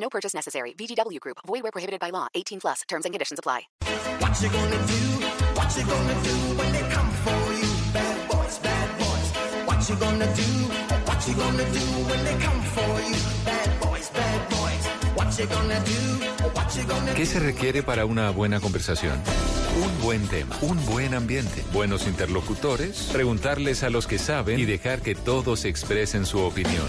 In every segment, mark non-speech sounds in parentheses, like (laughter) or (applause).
No purchase necessary. VGW Group. Void where prohibited by law. 18 plus. Terms and conditions apply. What you gonna do? What you gonna do when they come for you? Bad boys, bad boys. What you gonna do? What you gonna do when they come for you? Bad boys, bad boys. What you gonna do? What you gonna ¿Qué se requiere para una buena conversación? Un buen tema, un buen ambiente, buenos interlocutores, preguntarles a los que saben y dejar que todos expresen su opinión.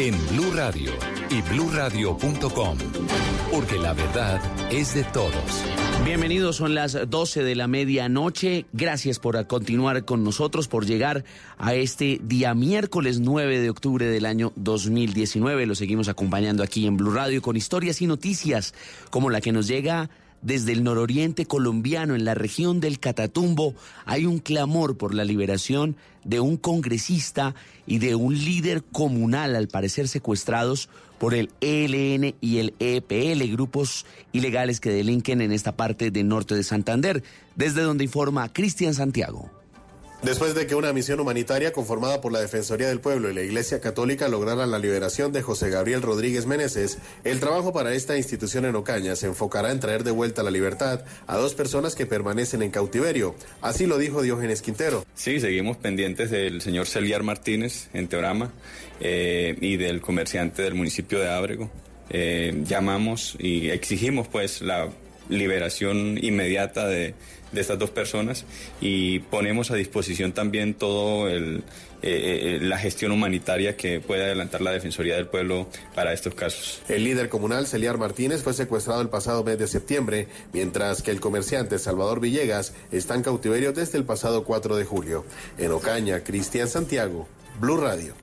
en Blue Radio y bluradio.com, porque la verdad es de todos. Bienvenidos, son las 12 de la medianoche. Gracias por continuar con nosotros, por llegar a este día miércoles 9 de octubre del año 2019. Lo seguimos acompañando aquí en Blue Radio con historias y noticias como la que nos llega desde el nororiente colombiano, en la región del Catatumbo, hay un clamor por la liberación de un congresista y de un líder comunal, al parecer secuestrados por el ELN y el EPL, grupos ilegales que delinquen en esta parte del norte de Santander, desde donde informa Cristian Santiago. Después de que una misión humanitaria conformada por la Defensoría del Pueblo y la Iglesia Católica lograran la liberación de José Gabriel Rodríguez Meneses, el trabajo para esta institución en Ocaña se enfocará en traer de vuelta la libertad a dos personas que permanecen en cautiverio. Así lo dijo Diógenes Quintero. Sí, seguimos pendientes del señor Celiar Martínez en Teorama eh, y del comerciante del municipio de Ábrego. Eh, llamamos y exigimos pues la liberación inmediata de de estas dos personas y ponemos a disposición también todo el, eh, la gestión humanitaria que puede adelantar la Defensoría del Pueblo para estos casos. El líder comunal Celiar Martínez fue secuestrado el pasado mes de septiembre, mientras que el comerciante Salvador Villegas está en cautiverio desde el pasado 4 de julio. En Ocaña, Cristian Santiago, Blue Radio.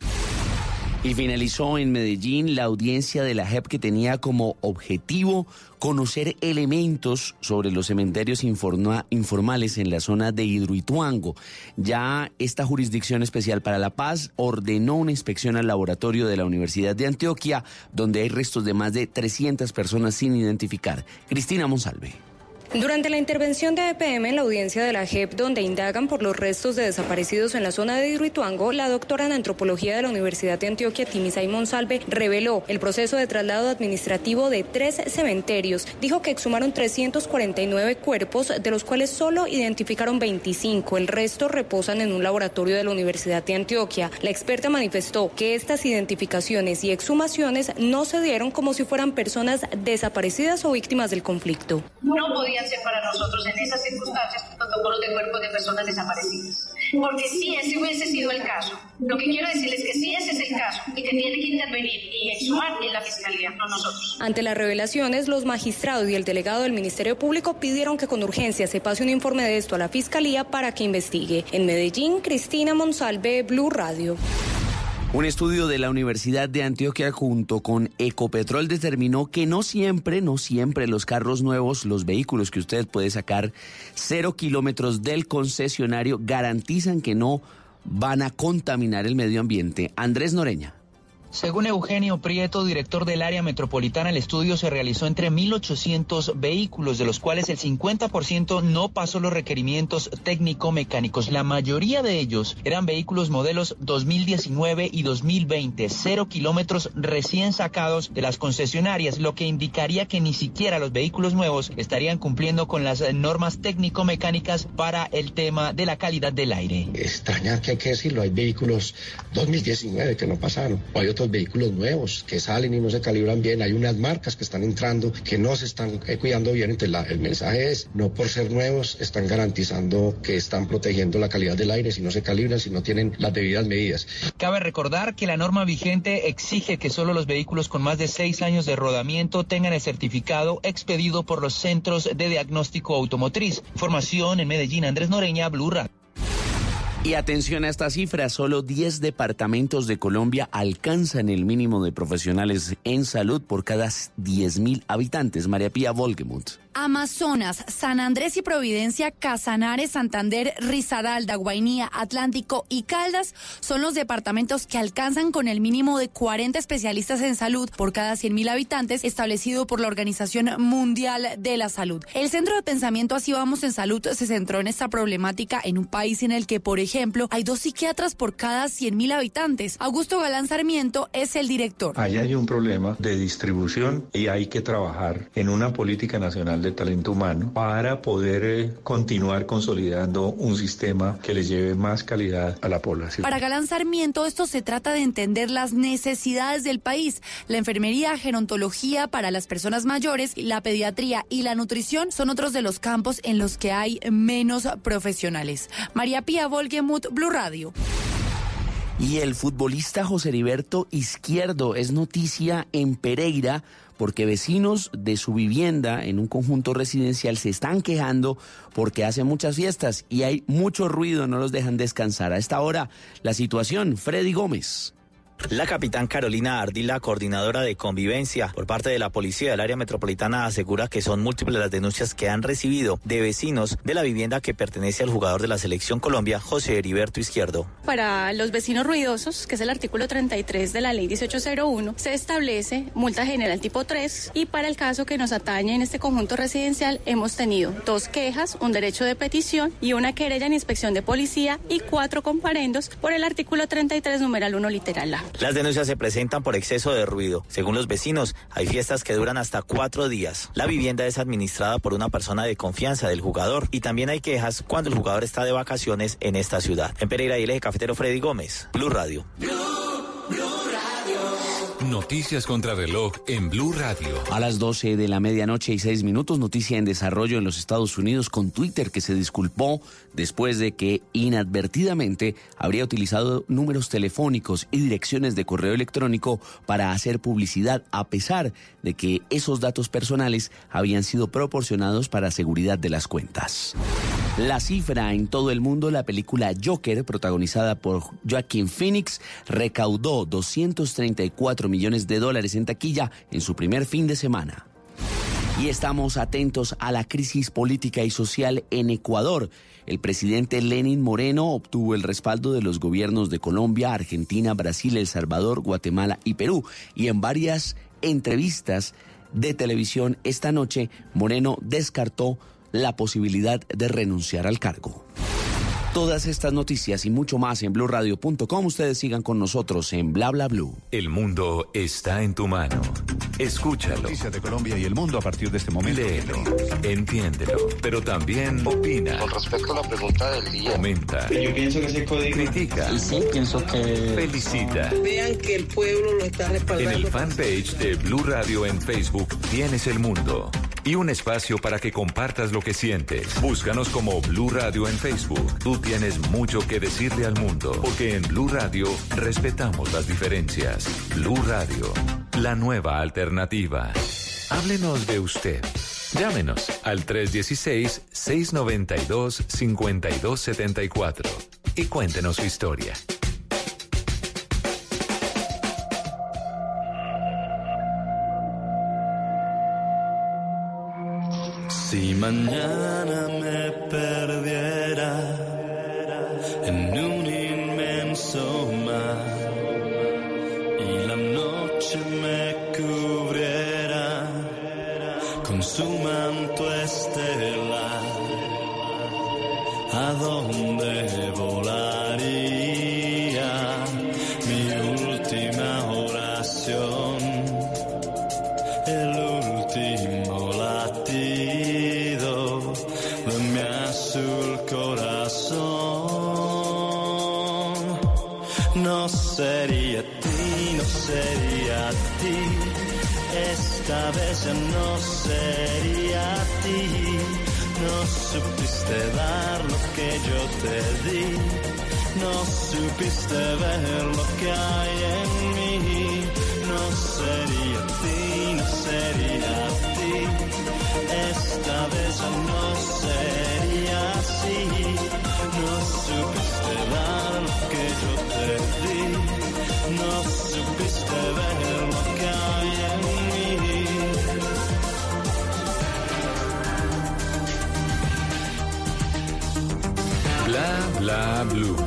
Y finalizó en Medellín la audiencia de la JEP que tenía como objetivo conocer elementos sobre los cementerios informales en la zona de Hidroituango. Ya esta Jurisdicción Especial para la Paz ordenó una inspección al laboratorio de la Universidad de Antioquia, donde hay restos de más de 300 personas sin identificar. Cristina Monsalve. Durante la intervención de EPM en la audiencia de la JEP, donde indagan por los restos de desaparecidos en la zona de Hidroituango, la doctora en antropología de la Universidad de Antioquia, Timisay Monsalve, reveló el proceso de traslado administrativo de tres cementerios. Dijo que exhumaron 349 cuerpos, de los cuales solo identificaron 25. El resto reposan en un laboratorio de la Universidad de Antioquia. La experta manifestó que estas identificaciones y exhumaciones no se dieron como si fueran personas desaparecidas o víctimas del conflicto. Ser para nosotros en esas circunstancias protocolos de cuerpos de personas desaparecidas. Porque si ese hubiese sido el caso, lo que quiero decirles es que si ese es el caso y que tiene que intervenir y exhumar en la Fiscalía, no nosotros. Ante las revelaciones, los magistrados y el delegado del Ministerio Público pidieron que con urgencia se pase un informe de esto a la Fiscalía para que investigue. En Medellín, Cristina Monsalve, Blue Radio. Un estudio de la Universidad de Antioquia junto con Ecopetrol determinó que no siempre, no siempre los carros nuevos, los vehículos que usted puede sacar cero kilómetros del concesionario garantizan que no van a contaminar el medio ambiente. Andrés Noreña. Según Eugenio Prieto, director del área metropolitana, el estudio se realizó entre 1.800 vehículos, de los cuales el 50% no pasó los requerimientos técnico-mecánicos. La mayoría de ellos eran vehículos modelos 2019 y 2020, cero kilómetros recién sacados de las concesionarias, lo que indicaría que ni siquiera los vehículos nuevos estarían cumpliendo con las normas técnico-mecánicas para el tema de la calidad del aire. Extrañar que hay que decirlo, hay vehículos 2019 que no pasaron, o hay otros los vehículos nuevos que salen y no se calibran bien. Hay unas marcas que están entrando que no se están eh, cuidando bien. Entonces el mensaje es, no por ser nuevos están garantizando que están protegiendo la calidad del aire si no se calibran, si no tienen las debidas medidas. Cabe recordar que la norma vigente exige que solo los vehículos con más de seis años de rodamiento tengan el certificado expedido por los centros de diagnóstico automotriz. Información en Medellín, Andrés Noreña, Blue y atención a esta cifra, solo 10 departamentos de Colombia alcanzan el mínimo de profesionales en salud por cada 10.000 habitantes. María Pía Volgemuth. Amazonas, San Andrés y Providencia, Casanares, Santander, Risaralda, Guainía, Atlántico y Caldas son los departamentos que alcanzan con el mínimo de 40 especialistas en salud por cada 100.000 habitantes establecido por la Organización Mundial de la Salud. El Centro de Pensamiento Así Vamos en Salud se centró en esta problemática en un país en el que, por ejemplo, hay dos psiquiatras por cada 100.000 habitantes. Augusto Galán Sarmiento es el director. Ahí hay un problema de distribución y hay que trabajar en una política nacional de talento humano para poder eh, continuar consolidando un sistema que le lleve más calidad a la población. Para Galán Sarmiento, esto se trata de entender las necesidades del país. La enfermería, gerontología para las personas mayores, la pediatría y la nutrición son otros de los campos en los que hay menos profesionales. María Pía Volgemuth, Blue Radio. Y el futbolista José Heriberto Izquierdo es noticia en Pereira porque vecinos de su vivienda en un conjunto residencial se están quejando porque hace muchas fiestas y hay mucho ruido, no los dejan descansar. A esta hora, la situación, Freddy Gómez. La capitán Carolina Ardila, coordinadora de convivencia por parte de la policía del área metropolitana, asegura que son múltiples las denuncias que han recibido de vecinos de la vivienda que pertenece al jugador de la selección Colombia, José Heriberto Izquierdo. Para los vecinos ruidosos, que es el artículo 33 de la ley 1801, se establece multa general tipo 3 y para el caso que nos atañe en este conjunto residencial hemos tenido dos quejas, un derecho de petición y una querella en inspección de policía y cuatro comparendos por el artículo 33 numeral 1 literal A. Las denuncias se presentan por exceso de ruido. Según los vecinos, hay fiestas que duran hasta cuatro días. La vivienda es administrada por una persona de confianza del jugador y también hay quejas cuando el jugador está de vacaciones en esta ciudad. En Pereira el cafetero Freddy Gómez, Blue Radio. Noticias contra reloj en Blue Radio. A las 12 de la medianoche y 6 minutos, noticia en desarrollo en los Estados Unidos con Twitter que se disculpó después de que inadvertidamente habría utilizado números telefónicos y direcciones de correo electrónico para hacer publicidad a pesar de que esos datos personales habían sido proporcionados para seguridad de las cuentas. La cifra en todo el mundo, la película Joker, protagonizada por Joaquin Phoenix, recaudó 234 millones de dólares en taquilla en su primer fin de semana. Y estamos atentos a la crisis política y social en Ecuador. El presidente Lenin Moreno obtuvo el respaldo de los gobiernos de Colombia, Argentina, Brasil, El Salvador, Guatemala y Perú. Y en varias entrevistas de televisión esta noche, Moreno descartó la posibilidad de renunciar al cargo. Todas estas noticias y mucho más en blurradio.com. Ustedes sigan con nosotros en Bla Bla Blue. El mundo está en tu mano. Escúchalo. Noticias de Colombia y el mundo a partir de este momento. Léelo, entiéndelo, pero también opina. Con respecto a la pregunta del día. Comenta. Yo pienso que ese código. Critica. Y sí, pienso que. Felicita. Vean que el pueblo lo está respaldando. En el fanpage de Blue Radio en Facebook tienes el mundo y un espacio para que compartas lo que sientes. Búscanos como Blue Radio en Facebook. Tú tienes mucho que decirle al mundo, porque en Blue Radio respetamos las diferencias. Blue Radio, la nueva alternativa. Háblenos de usted. Llámenos al 316-692-5274 y cuéntenos su historia. Si mañana me perdiera con su manto estelar, ¿a dónde volaría Esta vez ya no sería a ti. No supiste dar lo que yo te di. No supiste ver lo que hay en mí. No sería a ti, no sería a ti. Esta vez ya no sería así. No supiste dar lo que yo te di. No supiste ver lo que hay en mí. Bla bla blue.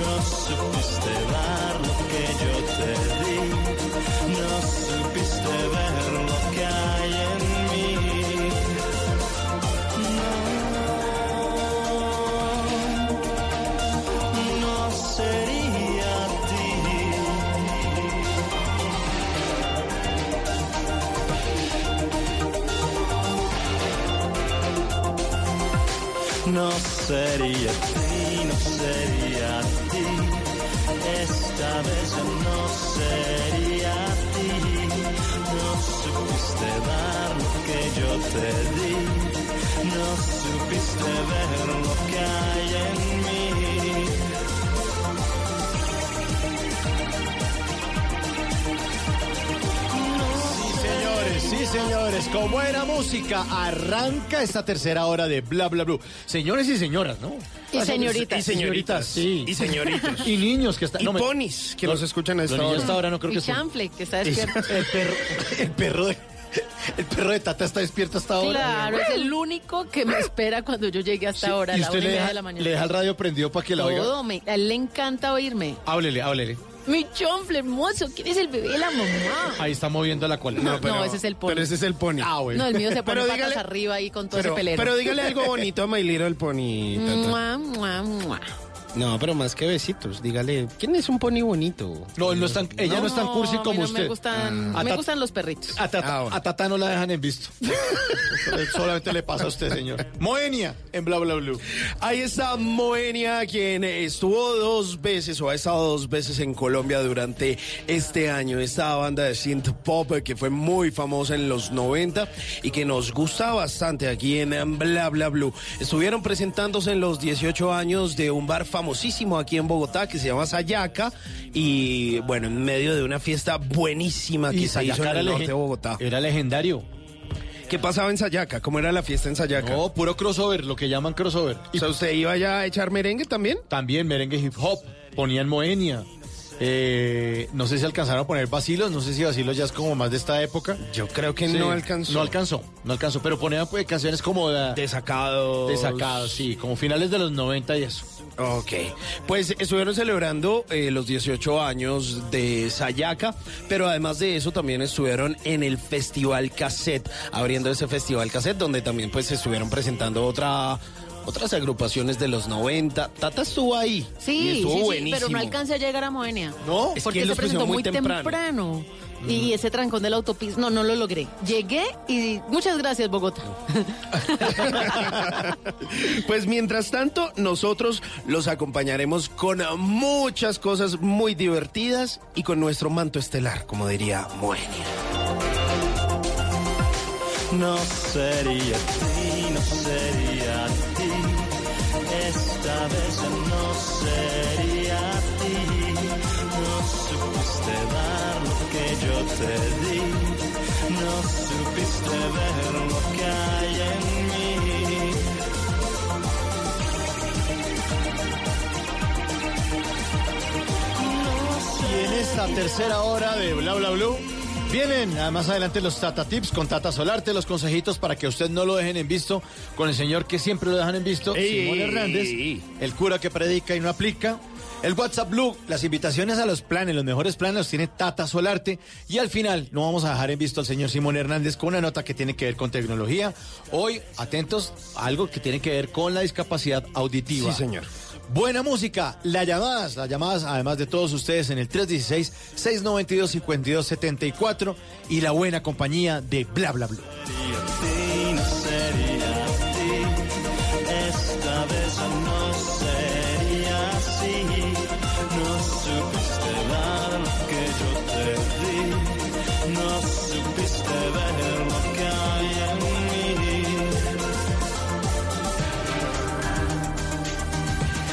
No supiste dar lo que yo te di. No supiste ver lo que hay en mí. No, no sería ti. No sería ti, no sería. Esta vez no sería a ti. No supiste dar lo que yo te di. No supiste ver lo que hay en mí. Sí, señores, con buena música arranca esta tercera hora de Bla Bla Blue. Señores y señoras, ¿no? Y señoritas. Y señoritas, sí. Y señoritos. y niños que están. Y me- ponis que los- escuchan a esta los niños hora. hasta ahora no creo Y que son- chanfle, que está Es- despierto. (laughs) El perro, el perro de. El perro de Tata está despierto hasta ahora. Claro, es el único que me espera cuando yo llegue hasta ahora, a y la usted una y le media deja, de la mañana. le deja el radio prendido para que la oiga. Todo, me- a él le encanta oírme. Háblele, háblele. Mi chonfle hermoso, ¿quién es el bebé de la mamá? Ahí está moviendo la cola. No, ese es el pony. Pero ese es el pony. Ah, bueno. No, el mío se pone Pero patas dígale- arriba ahí con todo Pero, ese pelero. pero dígale algo bonito a My Little Pony. Mua, mua, mua. No, pero más que besitos. Dígale, ¿quién es un pony bonito? No, no es tan- ella no es tan cursi a mí como no usted. Me gustan, Ah. me gustan los perritos. A Tata, Ah, a Tata no la dejan en visto. (laughs) Solamente le pasa a usted, señor. Moenia en Bla Bla Blue. Ahí está Moenia, quien estuvo dos veces o ha estado dos veces en Colombia durante este año. Esta banda de synth pop que fue muy famosa en los 90 y que nos gusta bastante aquí en Bla Bla Blue. Estuvieron presentándose en los 18 años de un bar famosísimo aquí en Bogotá que se llama Sayaca y bueno, en medio de una fiesta buenísima que se hizo en era el norte de Bogotá. Era legendario. ¿Qué pasaba en Sayaca? ¿Cómo era la fiesta en Sayaca? No, puro crossover, lo que llaman crossover. O sea, ¿usted iba ya a echar merengue también? También merengue hip hop, ponían Moenia. Eh, no sé si alcanzaron a poner vacilos, no sé si vacilos ya es como más de esta época. Yo creo que no alcanzó. No alcanzó, no alcanzó, pero ponían pues, canciones como de, Desacados. Desacados, sí, como finales de los 90 y eso. Ok, pues estuvieron celebrando eh, los 18 años de Sayaca, pero además de eso también estuvieron en el Festival Cassette, abriendo ese Festival Cassette donde también pues estuvieron presentando otra otras agrupaciones de los 90. Tata estuvo ahí. y Sí, estuvo sí, sí, buenísimo. pero no alcancé a llegar a Moenia. No, es que porque él se presentó muy temprano. temprano. Y ese trancón de la autopista, no, no lo logré. Llegué y muchas gracias, Bogotá. (laughs) Pues mientras tanto, nosotros los acompañaremos con muchas cosas muy divertidas y con nuestro manto estelar, como diría Moenia. No sería ti, no sería. Esta vez no sería a ti. No supiste dar lo que yo te di, no supiste ver lo que hay en mí. Y en esta tercera hora de Bla Bla Blue vienen ah, más adelante los Tata Tips con Tata Solarte, los consejitos para que usted no lo dejen en visto con el señor que siempre lo dejan en visto, Ey, Simón ey, Hernández, ey. el cura que predica y no aplica. El WhatsApp Blue, las invitaciones a los planes, los mejores planes los tiene Tata Solarte. Y al final no vamos a dejar en visto al señor Simón Hernández con una nota que tiene que ver con tecnología. Hoy, atentos, a algo que tiene que ver con la discapacidad auditiva. Sí, señor. Buena música, las llamadas, las llamadas además de todos ustedes en el 316-692-5274 y la buena compañía de Bla Bla Bla.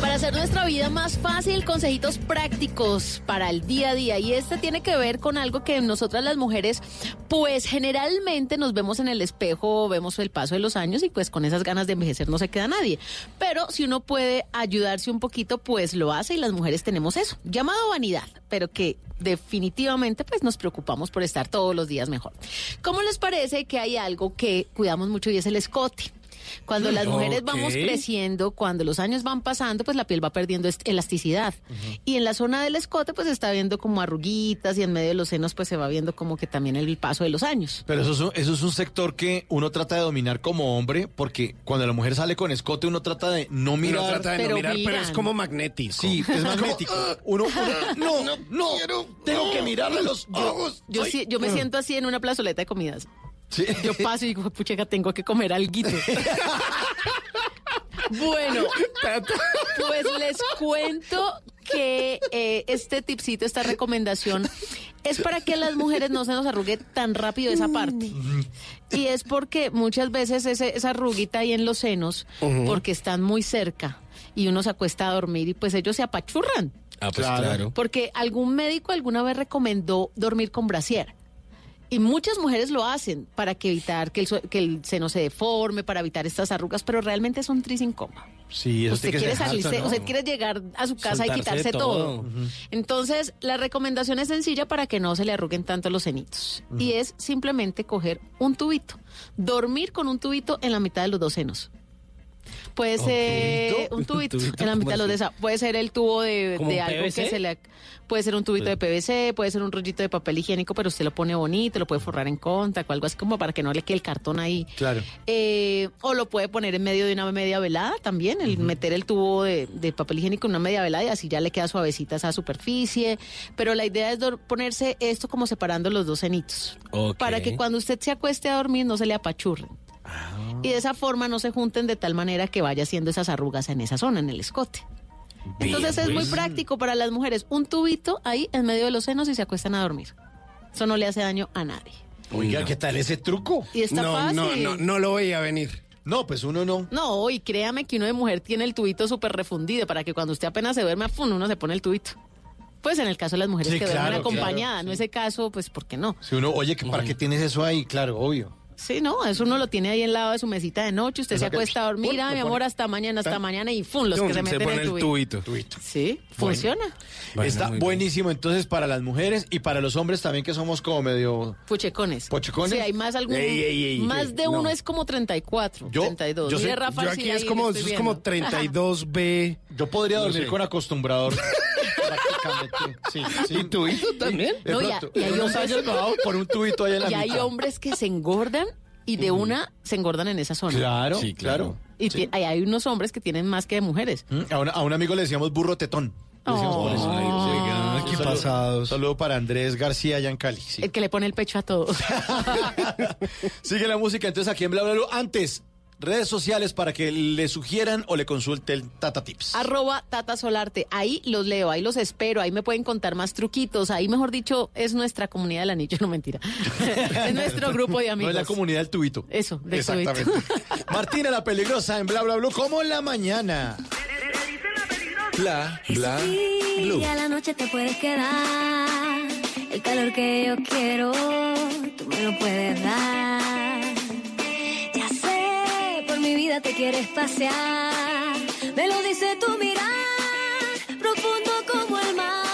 Para hacer nuestra vida más fácil, consejitos prácticos para el día a día. Y este tiene que ver con algo que nosotras las mujeres, pues generalmente nos vemos en el espejo, vemos el paso de los años y pues con esas ganas de envejecer no se queda nadie. Pero si uno puede ayudarse un poquito, pues lo hace y las mujeres tenemos eso, llamado vanidad, pero que definitivamente pues nos preocupamos por estar todos los días mejor. ¿Cómo les parece que hay algo que cuidamos mucho y es el escote? Cuando las mujeres vamos creciendo, cuando los años van pasando, pues la piel va perdiendo elasticidad. Y en la zona del escote, pues se está viendo como arruguitas y en medio de los senos, pues se va viendo como que también el paso de los años. Pero eso es, un, eso es un sector que uno trata de dominar como hombre, porque cuando la mujer sale con escote, uno trata de no mirar. Uno trata de no Pero mirar, pero es como magnético. Sí, es (laughs) magnético. Uno, uno- no, no, tengo que mirarle los (laughs) ojos. Yo, me siento así en una plazoleta de comidas. Sí. Yo paso y digo, pucheca, tengo que comer alguito. (laughs) bueno, pues les cuento que eh, este tipcito, esta recomendación, es para que las mujeres no se nos arrugue tan rápido esa parte. Y es porque muchas veces ese- esa arruguita ahí en los senos, porque están muy cerca y uno se acuesta a dormir y pues ellos se apachurran. Ah, pues claro. Porque algún médico alguna vez recomendó dormir con brasier. Y muchas mujeres lo hacen para que evitar que el, que el seno se deforme, para evitar estas arrugas, pero realmente es un tris incómodo. Sí, eso Usted quiere salirse, usted quiere llegar a su casa y quitarse todo. Entonces, la recomendación es sencilla para que no se le arruguen tanto los cenitos. Y es simplemente coger un tubito, dormir con un tubito en la mitad de los dos senos. Puede ser (laughs) un tubito, tubito? en la mitad de los ¿Cómo de esa. Puede ser el tubo de, ¿Como de un algo PVC? que se le. Puede ser un tubito de PVC, puede ser un rollito de papel higiénico, pero usted lo pone bonito, lo puede forrar en contact o algo así como para que no le quede el cartón ahí. Claro. Eh, o lo puede poner en medio de una media velada también, el meter el tubo de, de papel higiénico en una media velada y así ya le queda suavecita esa superficie. Pero la idea es ponerse esto como separando los dos cenitos. Ok. Para que cuando usted se acueste a dormir no se le apachurren. Y de esa forma no se junten de tal manera que vaya haciendo esas arrugas en esa zona, en el escote. Entonces es muy pues. práctico para las mujeres. Un tubito ahí en medio de los senos y se acuestan a dormir. Eso no le hace daño a nadie. Oiga, ¿qué tal ese truco? Y está no, fácil. no, no, no lo veía venir. No, pues uno no. No, y créame que uno de mujer tiene el tubito súper refundido para que cuando usted apenas se duerme, ¡fum! uno se pone el tubito. Pues en el caso de las mujeres Sí, que duermen claro, acompañadas, claro, no ese caso, pues ¿por qué no? Si uno, oye, que ¿para qué tienes eso ahí? Claro, obvio. Sí, no, eso uno lo tiene ahí al lado de su mesita de noche, usted se acuesta a dormir, ah, mi amor, hasta mañana, hasta mañana, y ¡fum! los que se meten pone el el tubito. tubito. Sí, funciona. Bueno, Está buenísimo entonces para las mujeres y para los hombres también que somos como medio... Puchecones. ¿Puchecones? Sí, hay más algún, Ey, ey, ey, más ey, de no. uno es como 34, Yo- 32. yo Rafa, aquí es como, es como viendo. (laughs) 32B. Yo podría dormir con acostumbrador. (laughs) Sí, sí. ¿Y tubito también? De No, pronto, y hay unos hombres- años hago por un tubito ahí en la Y hay hombres que se engordan y de una se engordan en esa zona. Claro, Sí, claro. Y hay, hay unos hombres que tienen más que de mujeres. Mm, A, un- a un amigo le decíamos burro tetón. Qué Un saludo- pasados. un Saludo para Andrés García allá en Cali. sí. El que le pone el pecho a todos. (laughs) Sigue la música entonces aquí en Bla Bla Bla. Antes, redes sociales para que le sugieran o le consulten Tata Tips. Arroba Tata Solarte. Ahí los leo, ahí los espero, ahí me pueden contar más truquitos. Ahí, mejor dicho, es nuestra comunidad del anillo, (laughs) no mentira. es nuestro grupo de (laughs) No amigos. es la comunidad del tubito. Eso, del Exactamente. tubito. (laughs) Martina la peligrosa en Bla Bla Blue, como en la mañana. Bla, bla, Y a la noche te puedes quedar. El calor que yo quiero, tú me lo puedes dar. Te quieres pasear. Me lo dice tu mirar, profundo como el mar.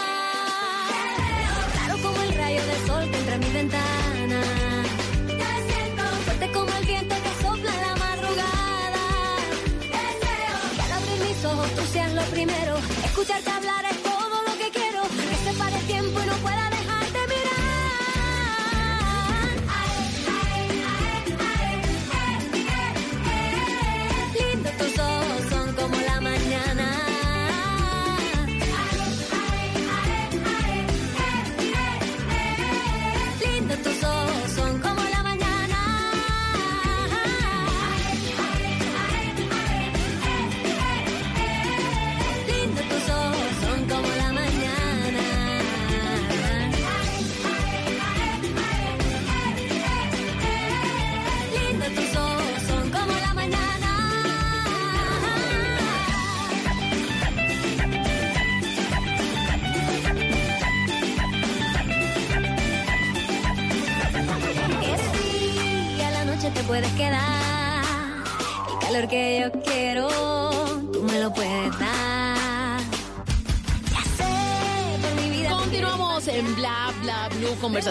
Claro como el rayo del sol que entra en mi ventana. Fuerte como el viento que sopla la madrugada. Que al abrir mis ojos tú seas lo primero. Escucharte hablar es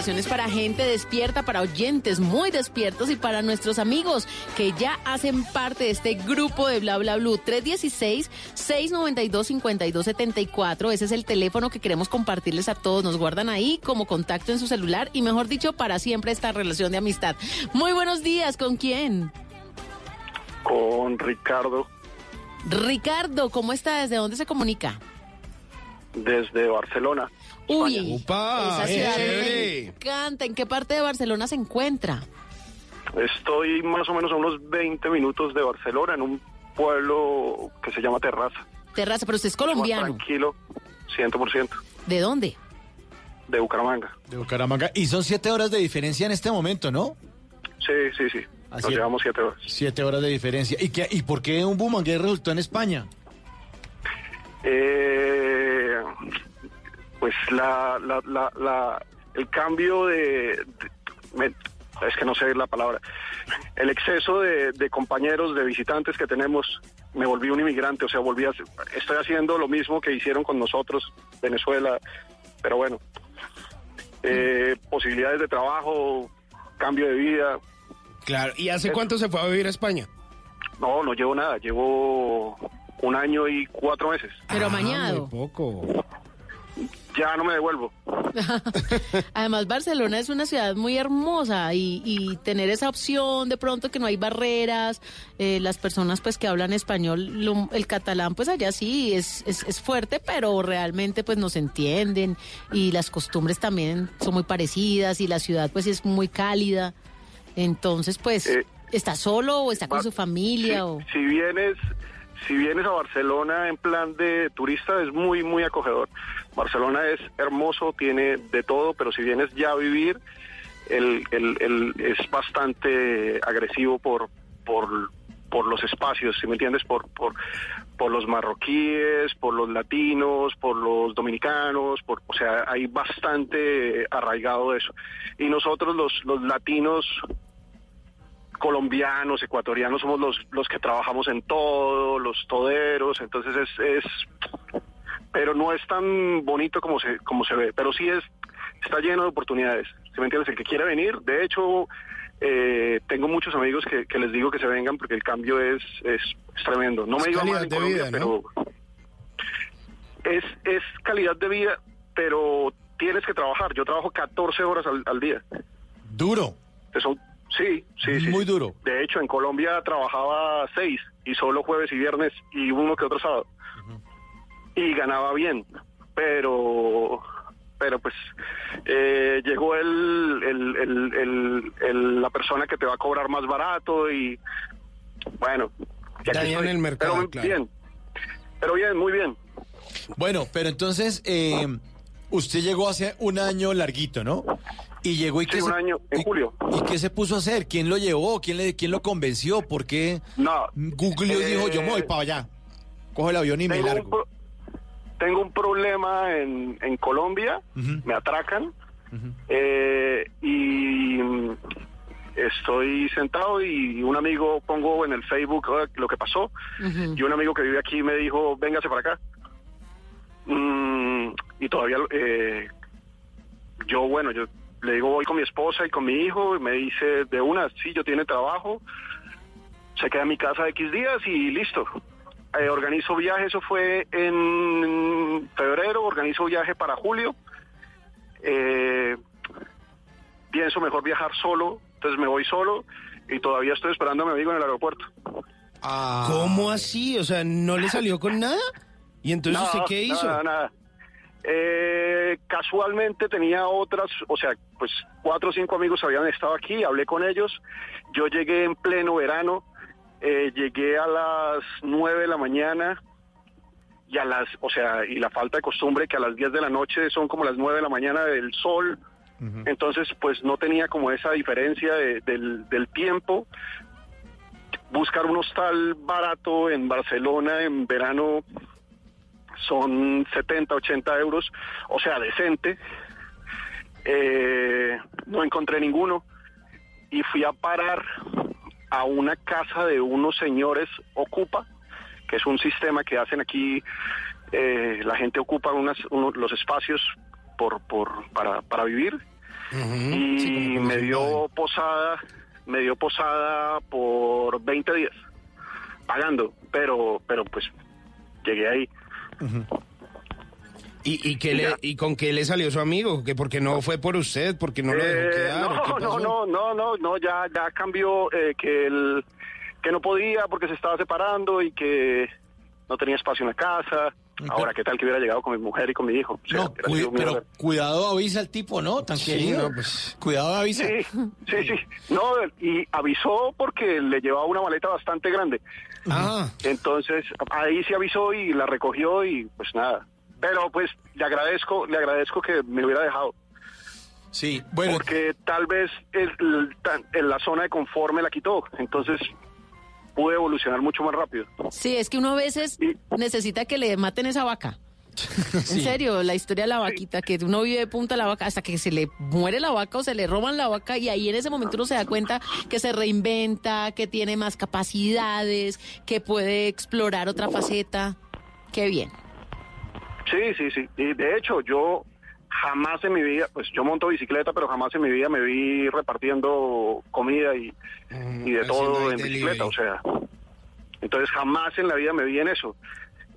conversaciones para gente despierta, para oyentes muy despiertos y para nuestros amigos que ya hacen parte de este grupo de Bla Bla Blue. 316-692-5274, ese es el teléfono que queremos compartirles a todos. Nos guardan ahí como contacto en su celular y mejor dicho, para siempre esta relación de amistad. Muy buenos días, ¿con quién? Con Ricardo Ricardo, ¿cómo está? ¿Desde dónde se comunica? desde Barcelona. Uy, Upa, esa ciudad me encanta. ¿En qué parte de Barcelona se encuentra? Estoy más o menos a unos 20 minutos de Barcelona, en un pueblo que se llama Terraza. Terraza, pero usted es Más colombiano. Tranquilo, 100%, ¿De dónde? de Bucaramanga. De Bucaramanga. Y son siete horas de diferencia en este momento, ¿no? Sí, sí, sí. Nos Así es. llevamos siete horas. Siete horas de diferencia. ¿Y, qué, y por qué un Bumangués resultó en España? Eh, pues la, la, la, la- el cambio de, de- me- es que no sé la palabra, el exceso de, de compañeros, de visitantes que tenemos, me volví un inmigrante, o sea, volví a, estoy haciendo lo mismo que hicieron con nosotros, Venezuela, pero bueno, eh, posibilidades de trabajo, cambio de vida. Claro, ¿y hace cuánto se fue a vivir a España? No, no llevo nada, llevo un año y cuatro meses. Pero amañado. poco. Ya no me devuelvo. (laughs) Además, Barcelona es una ciudad muy hermosa y, y tener esa opción de pronto que no hay barreras, eh, las personas pues que hablan español, lo- el catalán pues allá sí es, es, es fuerte, pero realmente pues nos entienden y las costumbres también son muy parecidas y la ciudad pues es muy cálida. Entonces pues, Eh, ¿está solo o está con su familia? o... si vienes si vienes a Barcelona en plan de turista es muy muy acogedor Barcelona es hermoso tiene de todo pero si vienes ya a vivir el, el- es bastante agresivo por por por los espacios, si me entiendes? Por, por, por los marroquíes, por los latinos, por los dominicanos, por, o sea, hay bastante arraigado eso. Y nosotros los, los latinos colombianos, ecuatorianos, somos los, los que trabajamos en todo, los toderos, entonces es, es pero no es tan bonito como se, como se ve, pero sí es, está lleno de oportunidades, si me entiendes? El que quiera venir, de hecho, eh, tengo muchos amigos que, que les digo que se vengan porque el cambio es, es, es tremendo. No Es me iba calidad mal en de Colombia, vida, ¿no? pero es, es calidad de vida, pero tienes que trabajar. Yo trabajo 14 horas al, al día. Duro. Eso, sí, sí, sí. Muy duro. De hecho, en Colombia trabajaba seis y solo jueves y viernes y uno que otro sábado. Y ganaba bien, pero pero pues eh, llegó el, el, el- el- el- la persona que te va a cobrar más barato y bueno. y aquí Dañan estoy. el mercado, Pero claro. bien, pero bien, muy bien. Bueno, pero entonces, eh, usted llegó hace un año larguito, ¿no? Y llegó y Sí, qué un se- año, en y- julio. ¿Y qué se puso a hacer? ¿Quién lo llevó? ¿Quién, le, quién lo convenció? ¿Por qué No. Google eh, dijo, yo me voy para allá? Coge el avión y me un, largo. pro- tengo un problema en, en Colombia, me atracan eh, y mm, estoy sentado y un amigo pongo en el Facebook lo que pasó y un amigo que vive aquí me dijo, véngase para acá. Mm, y todavía eh, yo, bueno, yo le digo voy con mi esposa y con mi hijo y me dice de una, sí, yo tiene trabajo, se queda en mi casa X días y listo. Eh, organizo viaje, eso fue en febrero, organizo viaje para julio. Eh, pienso mejor viajar solo, entonces me voy solo y todavía estoy esperando a mi amigo en el aeropuerto. ¿Cómo así? O sea, ¿no le salió con nada? ¿Y entonces usted qué hizo? Nada, nada. Eh, casualmente tenía otras, o sea, pues cuatro o cinco amigos habían estado aquí, hablé con ellos. Yo llegué en pleno verano, eh, llegué a las nueve de la mañana y a las, o sea, y la falta de costumbre que a las 10 de la noche son como las nueve de la mañana del sol. Entonces, pues no tenía como esa diferencia de- del, del tiempo. Buscar un hostal barato en Barcelona en verano son 70, 80 euros, o sea, decente. Eh, no encontré ninguno y fui a parar a una casa de unos señores Ocupa, que es un sistema que hacen aquí, eh, la gente ocupa unas, uno- los espacios por, por, para, para vivir. Y me dio posada, me dio posada por 20 días, pagando, pero, pero pues llegué ahí. ¿Y, y, qué le, ¿Y con qué le salió su amigo? ¿Que porque no fue por usted? ¿Porque no lo dejó Eh, quedar? ¿o qué no, no, no, no, no, no, ya, ya cambió eh, que el que no podía porque se estaba separando y que no tenía espacio en la casa. Ahora, ¿qué tal que hubiera llegado con mi mujer y con mi hijo? O sea, No, pero cuidado avisa al tipo, ¿no? Tan Sí, querido. no, pues. Cuidado avisa. Sí, sí, sí. No, y avisó porque le llevaba una maleta bastante grande. Ah. Entonces, ahí se avisó y la recogió y pues nada. Pero pues le agradezco, le agradezco que me hubiera dejado. Sí, bueno. Porque tal vez el, el- la zona de confort me la quitó. Entonces pude evolucionar mucho más rápido. Sí, es que uno a veces necesita que le maten esa vaca. (laughs) En serio, la historia de la vaquita, que uno vive de punta a la vaca hasta que se le muere la vaca o se le roban la vaca y ahí en ese momento uno se da cuenta que se reinventa, que tiene más capacidades, que puede explorar otra faceta. Qué bien. Sí, sí, sí. Y de hecho, yo jamás en mi vida, pues yo monto bicicleta, pero jamás en mi vida me vi repartiendo comida y, y de todo en bicicleta, o sea. Entonces jamás en la vida me vi en eso.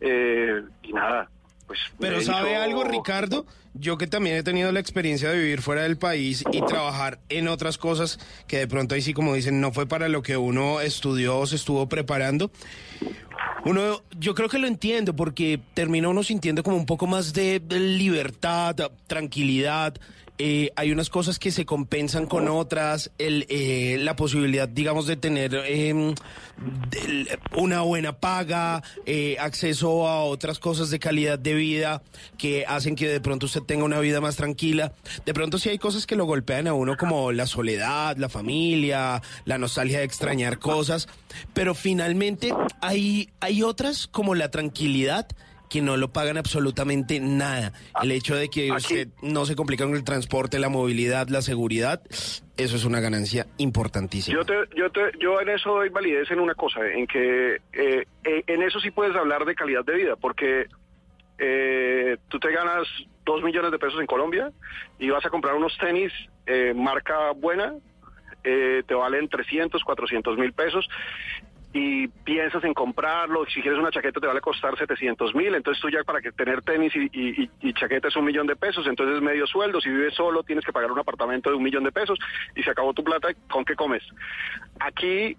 Eh, y nada, pues... Pero ¿sabe hizo- algo, Ricardo? Yo que también he tenido la experiencia de vivir fuera del país y trabajar en otras cosas que de pronto ahí sí, como dicen, no fue para lo que uno estudió o se estuvo preparando. Uno, yo creo que lo entiendo porque termina uno sintiendo como un poco más de libertad, tranquilidad. Eh, hay unas cosas que se compensan con otras, el, eh, la posibilidad, digamos, de tener em, una buena paga, eh, acceso a otras cosas de calidad de vida que hacen que de pronto usted tenga una vida más tranquila. De pronto sí hay cosas que lo golpean a uno como la soledad, la familia, la nostalgia de extrañar cosas, pero finalmente hay, hay otras como la tranquilidad que no lo pagan absolutamente nada. El hecho de que usted no se complica con el transporte, la movilidad, la seguridad, eso es una ganancia importantísima. Yo, te, yo, te, yo en eso doy validez en una cosa, en que eh, eh, en eso sí puedes hablar de calidad de vida, porque eh, tú te ganas dos millones de pesos en Colombia y vas a comprar unos tenis eh, marca buena, eh, te valen 300, 400 mil pesos y piensas en comprarlo, si quieres una chaqueta te vale costar 700 mil, entonces tú ya para que tener tenis y, y, y- chaqueta es un millón de pesos, entonces medio sueldo, si vives solo tienes que pagar un apartamento de un millón de pesos y se acabó tu plata, ¿con qué comes? Aquí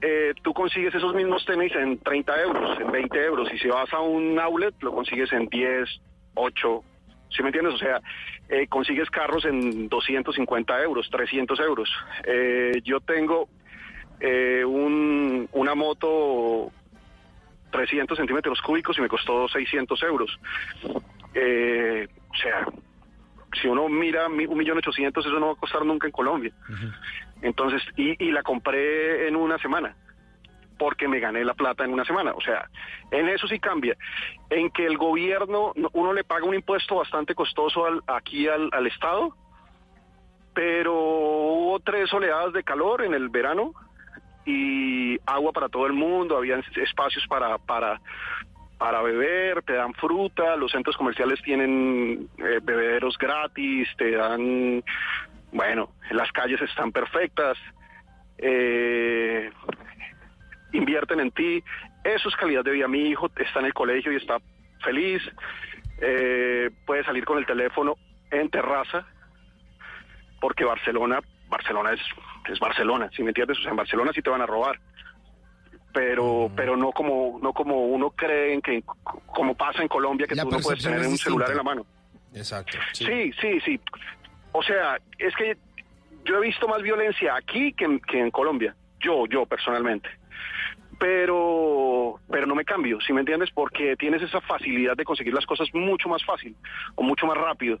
eh, tú consigues esos mismos tenis en 30 euros, en 20 euros, y si vas a un outlet lo consigues en 10, 8, ¿sí me entiendes? O sea, eh, consigues carros en 250 euros, 300 euros. Eh, yo tengo eh, un, una moto 300 centímetros cúbicos y me costó 600 euros. Eh, o sea, si uno mira mi- un millón ochocientos, eso no va a costar nunca en Colombia. Entonces, y, y la compré en una semana, porque me gané la plata en una semana. O sea, en eso sí cambia. En que el gobierno, no- uno le paga un impuesto bastante costoso al- aquí al, al Estado, pero hubo tres oleadas de calor en el verano y agua para todo el mundo, había espacios para, para, para beber, te dan fruta, los centros comerciales tienen eh, bebederos gratis, te dan, bueno, las calles están perfectas, eh, invierten en ti, eso es calidad de vida. Mi hijo está en el colegio y está feliz, eh, puede salir con el teléfono en terraza, porque Barcelona, Barcelona es, es Barcelona, ¿sí me entiendes? O sea, en Barcelona sí te van a robar pero pero no como no como uno cree en que como pasa en Colombia que La tú no puedes tener un celular en la mano. Exacto. Sí, sí, sí. O sea, es que yo he visto más violencia aquí que en, que en Colombia. Yo, yo personalmente. Pero, pero no me cambio, ¿sí me entiendes? Porque tienes esa facilidad de conseguir las cosas mucho más fácil o mucho más rápido.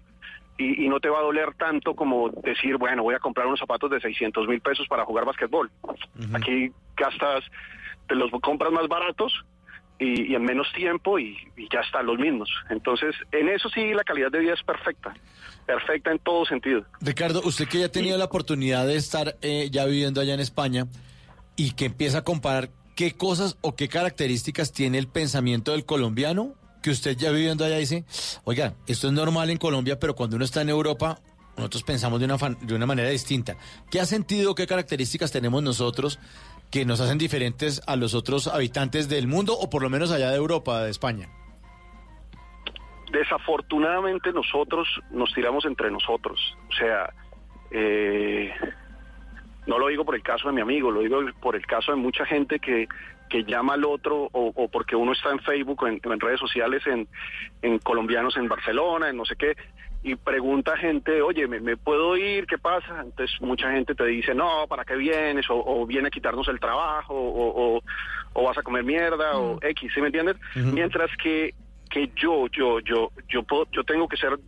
Y, y no te va a doler tanto como decir, bueno, voy a comprar unos zapatos de 600 mil pesos para jugar basquetbol. Aquí gastas, te los compras más baratos y, y en menos tiempo y, y ya están los mismos. Entonces, en eso sí la calidad de vida es perfecta, perfecta en todo sentido. Ricardo, usted que ya ha tenido la oportunidad de estar eh, ya viviendo allá en España y que empieza a comparar qué cosas o qué características tiene el pensamiento del colombiano que usted ya viviendo allá dice, oiga, esto es normal en Colombia, pero cuando uno está en Europa, nosotros pensamos de una, fan- de una manera distinta. ¿Qué ha sentido, qué características tenemos nosotros que nos hacen diferentes a los otros habitantes del mundo o por lo menos allá de Europa, de España? Desafortunadamente nosotros nos tiramos entre nosotros. O sea, eh, no lo digo por el caso de mi amigo, lo digo por el caso de mucha gente que, que llama al otro o, o porque uno está en Facebook o en, o en redes sociales en, en colombianos en Barcelona, en no sé qué, y pregunta a gente, oye, ¿me, me puedo ir? ¿Qué pasa? Entonces mucha gente te dice, no, ¿para qué vienes? O, o viene a quitarnos el trabajo, o, vas a comer mierda, o X, ¿sí me entiendes? Mientras que, que yo, yo, yo, yo, puedo, yo tengo que ser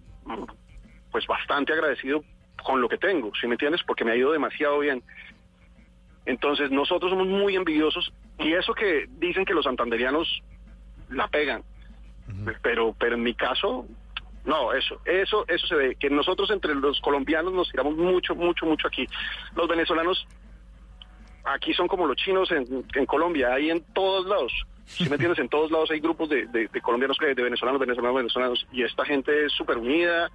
pues bastante agradecido con lo que tengo, ¿sí me entiendes? Porque me ha ido demasiado bien. Entonces nosotros somos muy envidiosos y eso que dicen que los santanderianos la pegan, pero pero en mi caso no, eso, eso, eso se ve, que nosotros entre los colombianos nos tiramos mucho, mucho, mucho aquí. Los venezolanos aquí son como los chinos en, en Colombia, hay en todos lados. Si me entiendes, en todos lados hay grupos de, de- de colombianos, que- de venezolanos, venezolanos, venezolanos, y esta gente es súper unida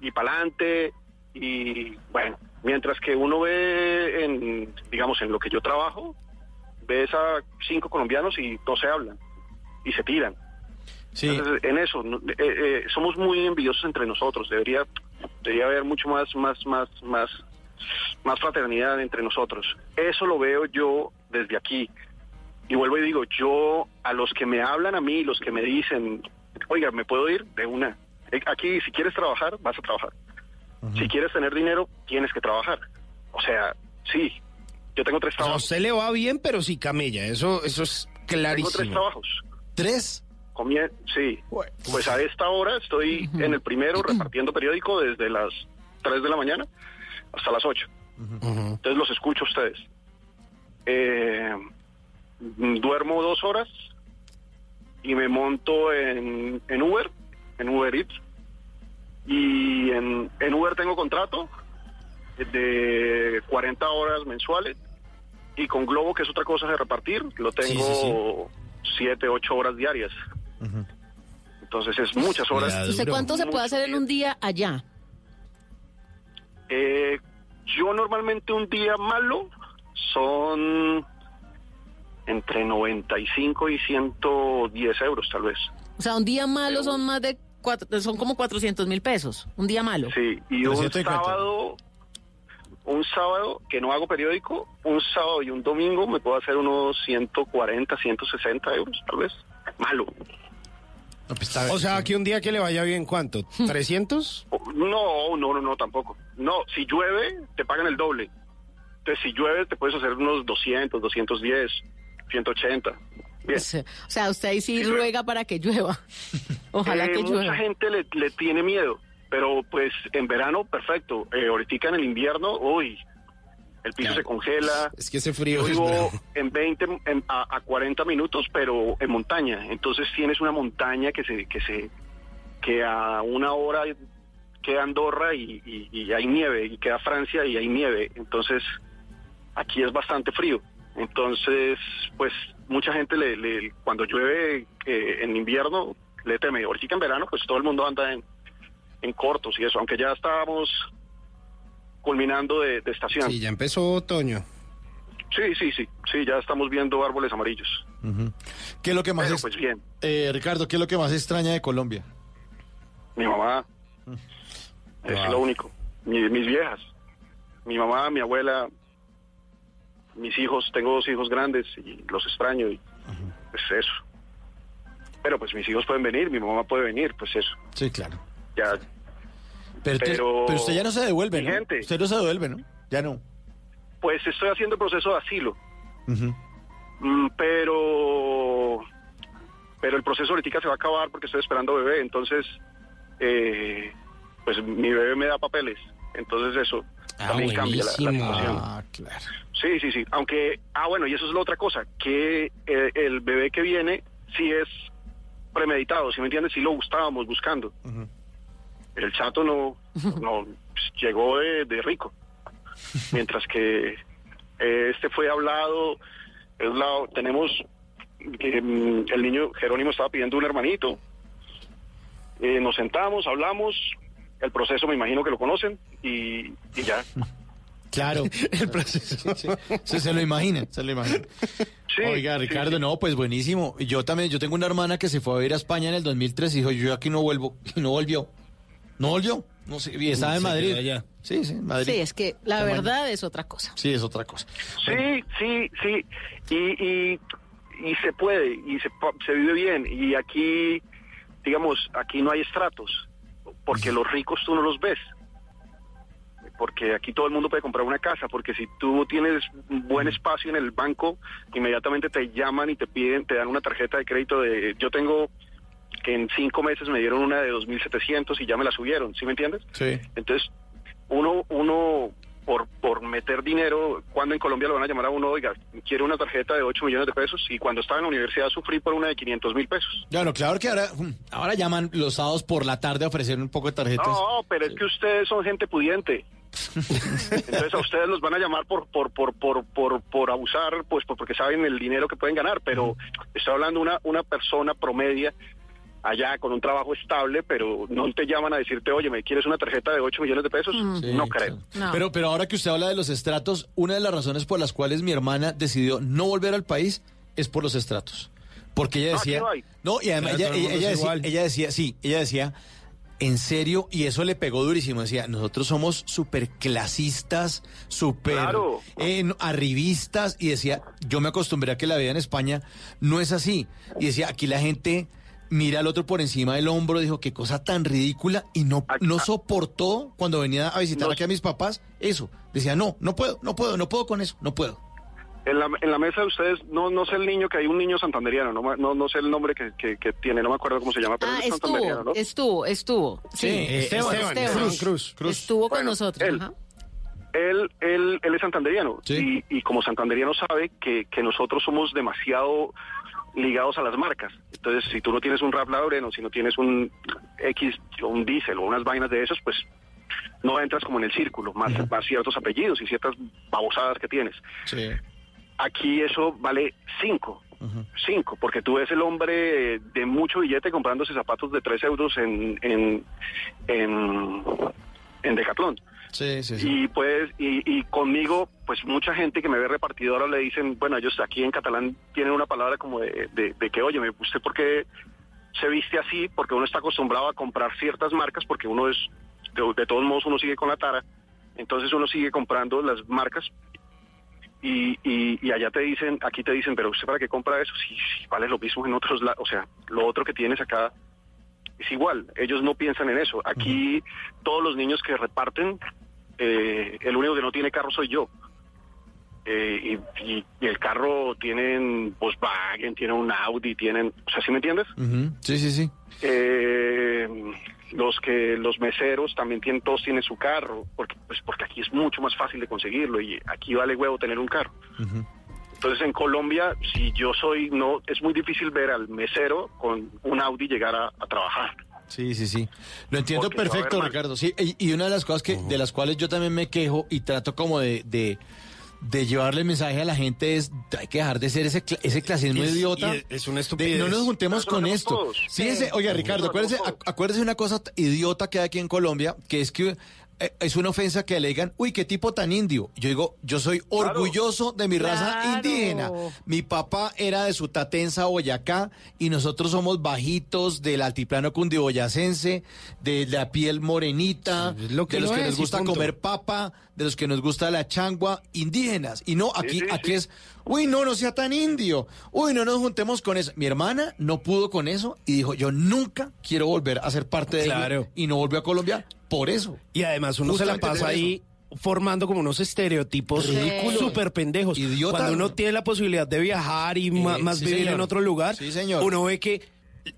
y pa'lante, y bueno, mientras que uno ve en, digamos, en lo que yo trabajo, ves a cinco colombianos y no se hablan, y se tiran. Entonces, en eso, eh, eh, somos muy envidiosos entre nosotros, debería, debería haber mucho más, más, más, más, más fraternidad entre nosotros. Eso lo veo yo desde aquí. Y vuelvo y digo, yo a los que me hablan a mí, los que me dicen, oiga, ¿me puedo ir? De una. Eh, Aquí, si quieres trabajar, vas a trabajar. Si quieres tener dinero, tienes que trabajar. O sea, sí, yo tengo tres O sea, a trabajos. usted le va bien, pero sí camella. Eso, eso es clarísimo. Tengo tres trabajos. ¿Tres? Comie- sí. Pues a esta hora estoy en el primero repartiendo periódico desde las 3 de la mañana hasta las 8. Entonces los escucho a ustedes. Eh, duermo dos horas y me monto en, en Uber, en Uber Eats. Y en, en Uber tengo contrato de 40 horas mensuales. Y con Globo, que es otra cosa de repartir, lo tengo 7, 8 horas diarias. Entonces es muchas horas. ¿Usted cuánto se puede hacer en un día allá? Eh, yo normalmente un día malo son entre 95 y 110 euros tal vez. O sea, un día malo son más de cuatro, son como 400 mil pesos. Un día malo. Sí, y un 350. sábado, un sábado que no hago periódico, un sábado y un domingo me puedo hacer unos 140, 160 euros tal vez. Malo. O sea, que un día que le vaya bien, ¿cuánto? ¿300? No, no, no, no, tampoco. No, si llueve, te pagan el doble. Entonces, si llueve, te puedes hacer unos 200, 210, 180. Bien. O sea, o sea, usted ahí sí ruega para que llueva. (laughs) Ojalá Eh, que mucha llueva. gente le, le tiene miedo, pero pues en verano, perfecto. Eh, ahorita en el invierno, uy, el piso se congela. Es que ese frío Yo vivo en 20, en- a, a 40 minutos, pero en montaña. Entonces tienes una montaña que se, que se, que a una hora queda Andorra y, y- y hay nieve, y queda Francia y hay nieve. Entonces aquí es bastante frío. Entonces, pues mucha gente le, le- cuando llueve eh, en invierno le teme. Ahorita en verano, pues todo el mundo anda en, en cortos y eso, aunque ya estábamos culminando de, de estación. Sí, ya empezó otoño. Sí, sí, sí, sí, ya estamos viendo árboles amarillos. Ujú. ¿Qué es lo que más Pero es- pues bien, eh, Ricardo, ¿qué es lo que más extraña de Colombia? mi mamá es Wow. lo único. Mi- mis viejas, mi mamá, mi abuela, mis hijos, tengo dos hijos grandes y los extraño y pues eso. Pero pues mis hijos pueden venir, mi mamá puede venir, pues eso. Sí, claro. Ya, Pero, usted- Pero- pero usted ya no se devuelve, ¿no? Gente. Usted no se devuelve, ¿no? Ya no. pues estoy haciendo proceso de asilo. Mm, pero pero el proceso ahorita se va a acabar porque estoy esperando bebé, entonces eh, pues mi bebé me da papeles, entonces eso también cambia la, situación. Ah, claro. Sí, sí, sí. Aunque, ah, bueno, y eso es la otra cosa, que eh, el bebé que viene sí es premeditado, ¿sí me entiendes? Sí lo estábamos buscando. El chato no, no pues, llegó de, de rico. Mientras que eh, este fue hablado, es la- tenemos, eh, mm, el niño Jerónimo estaba pidiendo un hermanito. Eh, nos sentamos, hablamos, el proceso me imagino que lo conocen y, y ya. Claro. (laughs) el proceso. sí. Se, se lo imagina, se lo imagina. Oiga, sí, Ricardo, no, pues buenísimo. Y Yo también, yo tengo una hermana que se fue a vivir a España en el 2003 y dijo, yo aquí no vuelvo. Y no volvió. No volvió. No sé, y estaba en Se Madrid. allá. Sí, sí, en Madrid. Sí, es que la Tamaño. verdad es otra cosa. Sí, es otra cosa. Sí, sí, sí. Y, y, y se puede, y se, pa- se vive bien. Y aquí, digamos, aquí no hay estratos, porque los ricos tú no los ves. Porque aquí todo el mundo puede comprar una casa, porque si tú tienes un buen espacio en el banco, inmediatamente te llaman y te piden, te dan una tarjeta de crédito de... Yo tengo que en cinco meses me dieron una de 2.700 y ya me la subieron, ¿sí me entiendes? Sí. Entonces, uno, uno por, por meter dinero, cuando en Colombia lo van a llamar a uno, oiga, quiero una tarjeta de 8 millones de pesos, y cuando estaba en la universidad sufrí por una de 500 mil pesos. Bueno, claro que ahora, mm, ahora llaman los sábados por la tarde a ofrecer un poco de tarjetas. No, pero es que ustedes son gente pudiente. Entonces a ustedes los van a llamar por por por por por, por abusar, pues por- porque saben el dinero que pueden ganar, pero estoy hablando una una persona promedia allá con un trabajo estable, pero no te llaman a decirte, oye, ¿me quieres una tarjeta de 8 millones de pesos? Sí, no creo. Pero, pero ahora que usted habla de los estratos, una de las razones por las cuales mi hermana decidió no volver al país es por los estratos. Porque ella No, decía. no y además ella, decía, ella decía, sí, ella decía, en serio, y eso le pegó durísimo. Decía, nosotros somos súper clasistas, súper Claro. eh, arribistas, y decía, yo me acostumbré a que la vida en España no es así. Y decía, aquí la gente mira al otro por encima del hombro, dijo, qué cosa tan ridícula, y no, no soportó cuando venía a visitar No. aquí a mis papás eso. Decía, no, no puedo, no puedo, no puedo con eso, no puedo. En la, en la mesa de ustedes, no no sé el niño, que hay un niño santanderiano, no, no, no sé el nombre que, que, que tiene, no me acuerdo cómo se llama, pero Ah, es santanderiano, estuvo, ¿no? estuvo, estuvo. Sí, Eh, Esteban, Esteban Cruz, Cruz. Estuvo con Bueno, nosotros. él. ajá. Él, él, él es santanderiano y, y como santanderiano sabe que, que nosotros somos demasiado ligados a las marcas. Entonces, si tú no tienes un Rap Lauren si no tienes un X o un Diesel o unas vainas de esos, pues no entras como en el círculo, más, más ciertos apellidos y ciertas babosadas que tienes. Sí. Aquí eso vale cinco. Cinco, porque tú ves el hombre de mucho billete comprándose zapatos de tres euros en, en, en, en Decathlon. Y pues, y, conmigo, pues mucha gente que me ve repartidora le dicen, bueno, ellos aquí en catalán tienen una palabra como de, de, que, oye, ¿usted por qué se viste así? Porque uno está acostumbrado a comprar ciertas marcas, porque uno es, de, todos modos uno sigue con la tara, entonces uno sigue comprando las marcas y, y, allá te dicen, aquí te dicen, pero usted para qué compra eso, si vale lo mismo en otros lados, o sea, lo otro que tienes acá es igual, ellos no piensan en eso. Aquí todos los niños que reparten, eh, el único que no tiene carro soy yo. eh, y, y- y el carro tienen Volkswagen, tienen un Audi, tienen, o sea, ¿sí me entiendes? Sí, sí, sí. Eh, los que los meseros también tienen todos tienen su carro, porque pues porque aquí es mucho más fácil de conseguirlo y aquí vale huevo tener un carro. Entonces en Colombia, si yo soy no es muy difícil ver al mesero con un Audi llegar a, a trabajar. Sí, sí, sí. Lo entiendo Porque perfecto, Ricardo. Sí, y, y una de las cosas que, de las cuales yo también me quejo y trato como de, de, de llevarle el mensaje a la gente es hay que dejar de ser ese, ese clasismo es- idiota. es- es una De- estupidez. no nos juntemos con esto. todos. Fíjese, Sí. oiga, Eso Ricardo, acuérdese, acuérdese una cosa idiota que hay aquí en Colombia, que es que es una ofensa que le digan, uy, qué tipo tan indio. Yo digo, yo soy orgulloso de mi raza Claro. indígena. Mi papá era de Sutatensa, Boyacá, y nosotros somos bajitos del altiplano cundiboyacense, de la piel morenita, lo que de los lo que es, nos y gusta punto. comer papa, de los que nos gusta la changua, indígenas. Y no, aquí, sí, aquí es, uy, no, no sea tan indio, uy, no nos juntemos con eso. Mi hermana no pudo con eso y dijo, yo nunca quiero volver a ser parte de Claro. ello. Y no volvió a Colombia por eso. Y además uno se la pasa ahí formando como unos estereotipos Ridículos. súper pendejos. Idiotas. Cuando uno tiene la posibilidad de viajar y Eh, más sí, vivir señor. en otro lugar, Sí, señor. uno ve que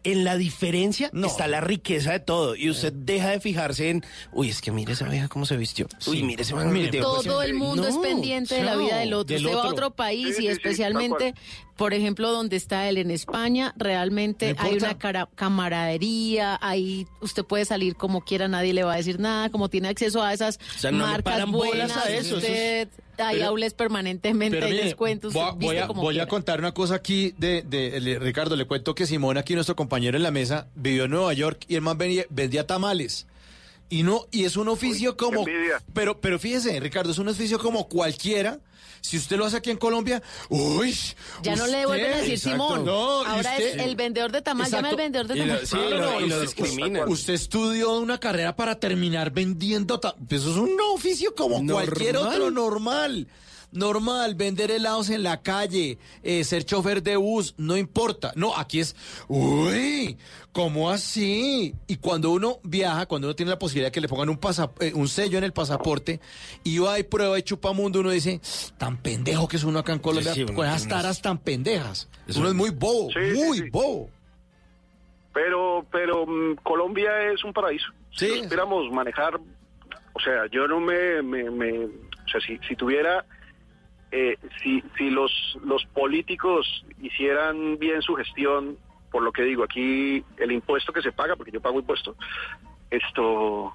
en la diferencia está la riqueza de todo. Y usted deja de fijarse en, uy, es que mire esa vieja cómo se vistió. Uy, mire ese man. mire, Todo el mundo es No, pendiente de la vida del otro. Del Usted va a otro. otro país Sí, y sí, sí, especialmente, por ejemplo, donde está él en España, realmente hay una cara- camaradería, ahí usted puede salir como quiera, nadie le va a decir nada, como tiene acceso a esas sea, no le marcas paran bolas buenas, a eso, eso es- usted hay Pero- aules permanentemente, mire, descuentos, voy, voy a, como voy a contar una cosa aquí de, de- Ricardo, le cuento que Simón, aquí nuestro compañero en la mesa, vivió en Nueva York y el venía- vendía tamales. Y no, y es un oficio como. Pero, pero fíjese, Ricardo, es un oficio como cualquiera. Si usted lo hace aquí en Colombia, uy. Ya no le vuelven a decir Exacto. Simón. No, y Ahora usted- es el vendedor de tamal, llama al Exacto. vendedor de Y tamal. sí, no, no, usted- Usted estudió una carrera para terminar vendiendo. ta- Eso es un oficio como Normal. cualquier otro normal. Normal, vender helados en la calle, eh, ser chofer de bus, no importa. No, aquí es, uy, ¿cómo así? Y cuando uno viaja, cuando uno tiene la posibilidad de que le pongan un, pasa- eh, un sello en el pasaporte y va y prueba y chupa mundo, uno dice, tan pendejo que es uno acá en Colombia, Sí, uno con esas taras tan pendejas. Eso uno es- muy bobo, Sí, sí, muy sí. bobo. Pero, pero mm, Colombia es un paraíso. Si lo supiéramos manejar, o sea, yo no me, me, me- o sea, si, si tuviera, eh, si, si los, los políticos hicieran bien su gestión, por lo que digo, aquí el impuesto que se paga, porque yo pago impuesto, esto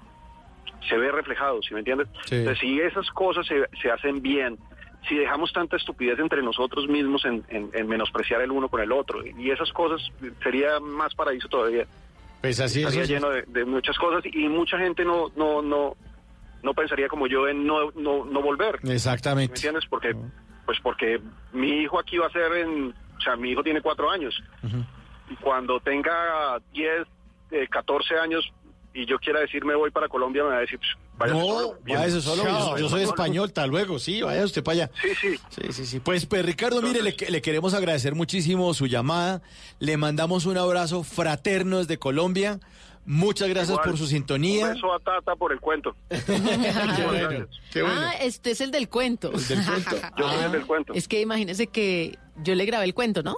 se ve reflejado, ¿sí me entiendes? Sí. Entonces, si esas cosas se, se hacen bien, si dejamos tanta estupidez entre nosotros mismos en, en- en menospreciar el uno con el otro, y esas cosas, sería más paraíso todavía. Pues así Estaría es. lleno de, de muchas cosas y mucha gente no no no no pensaría como yo en no no, no volver. ¿Me Exactamente. entiendes? Porque pues porque mi hijo aquí va a ser en, o sea, mi hijo tiene cuatro años y cuando tenga 10, eh, 14 años y yo quiera decir me voy para Colombia me va a decir pues, vaya No, solo, váyase solo. Yo, yo soy español, tal luego. Sí, vaya usted para allá. Sí, sí. Sí, sí, sí. Pues, pues, Ricardo, mire, le, le queremos agradecer muchísimo su llamada. Le mandamos un abrazo fraterno desde Colombia. Muchas gracias Igual. por su sintonía. Un beso a Tata por el cuento. (laughs) Qué bueno. Ah, este es el del cuento. (laughs) Yo soy el del cuento. Es que imagínese que yo le grabé el cuento, ¿no?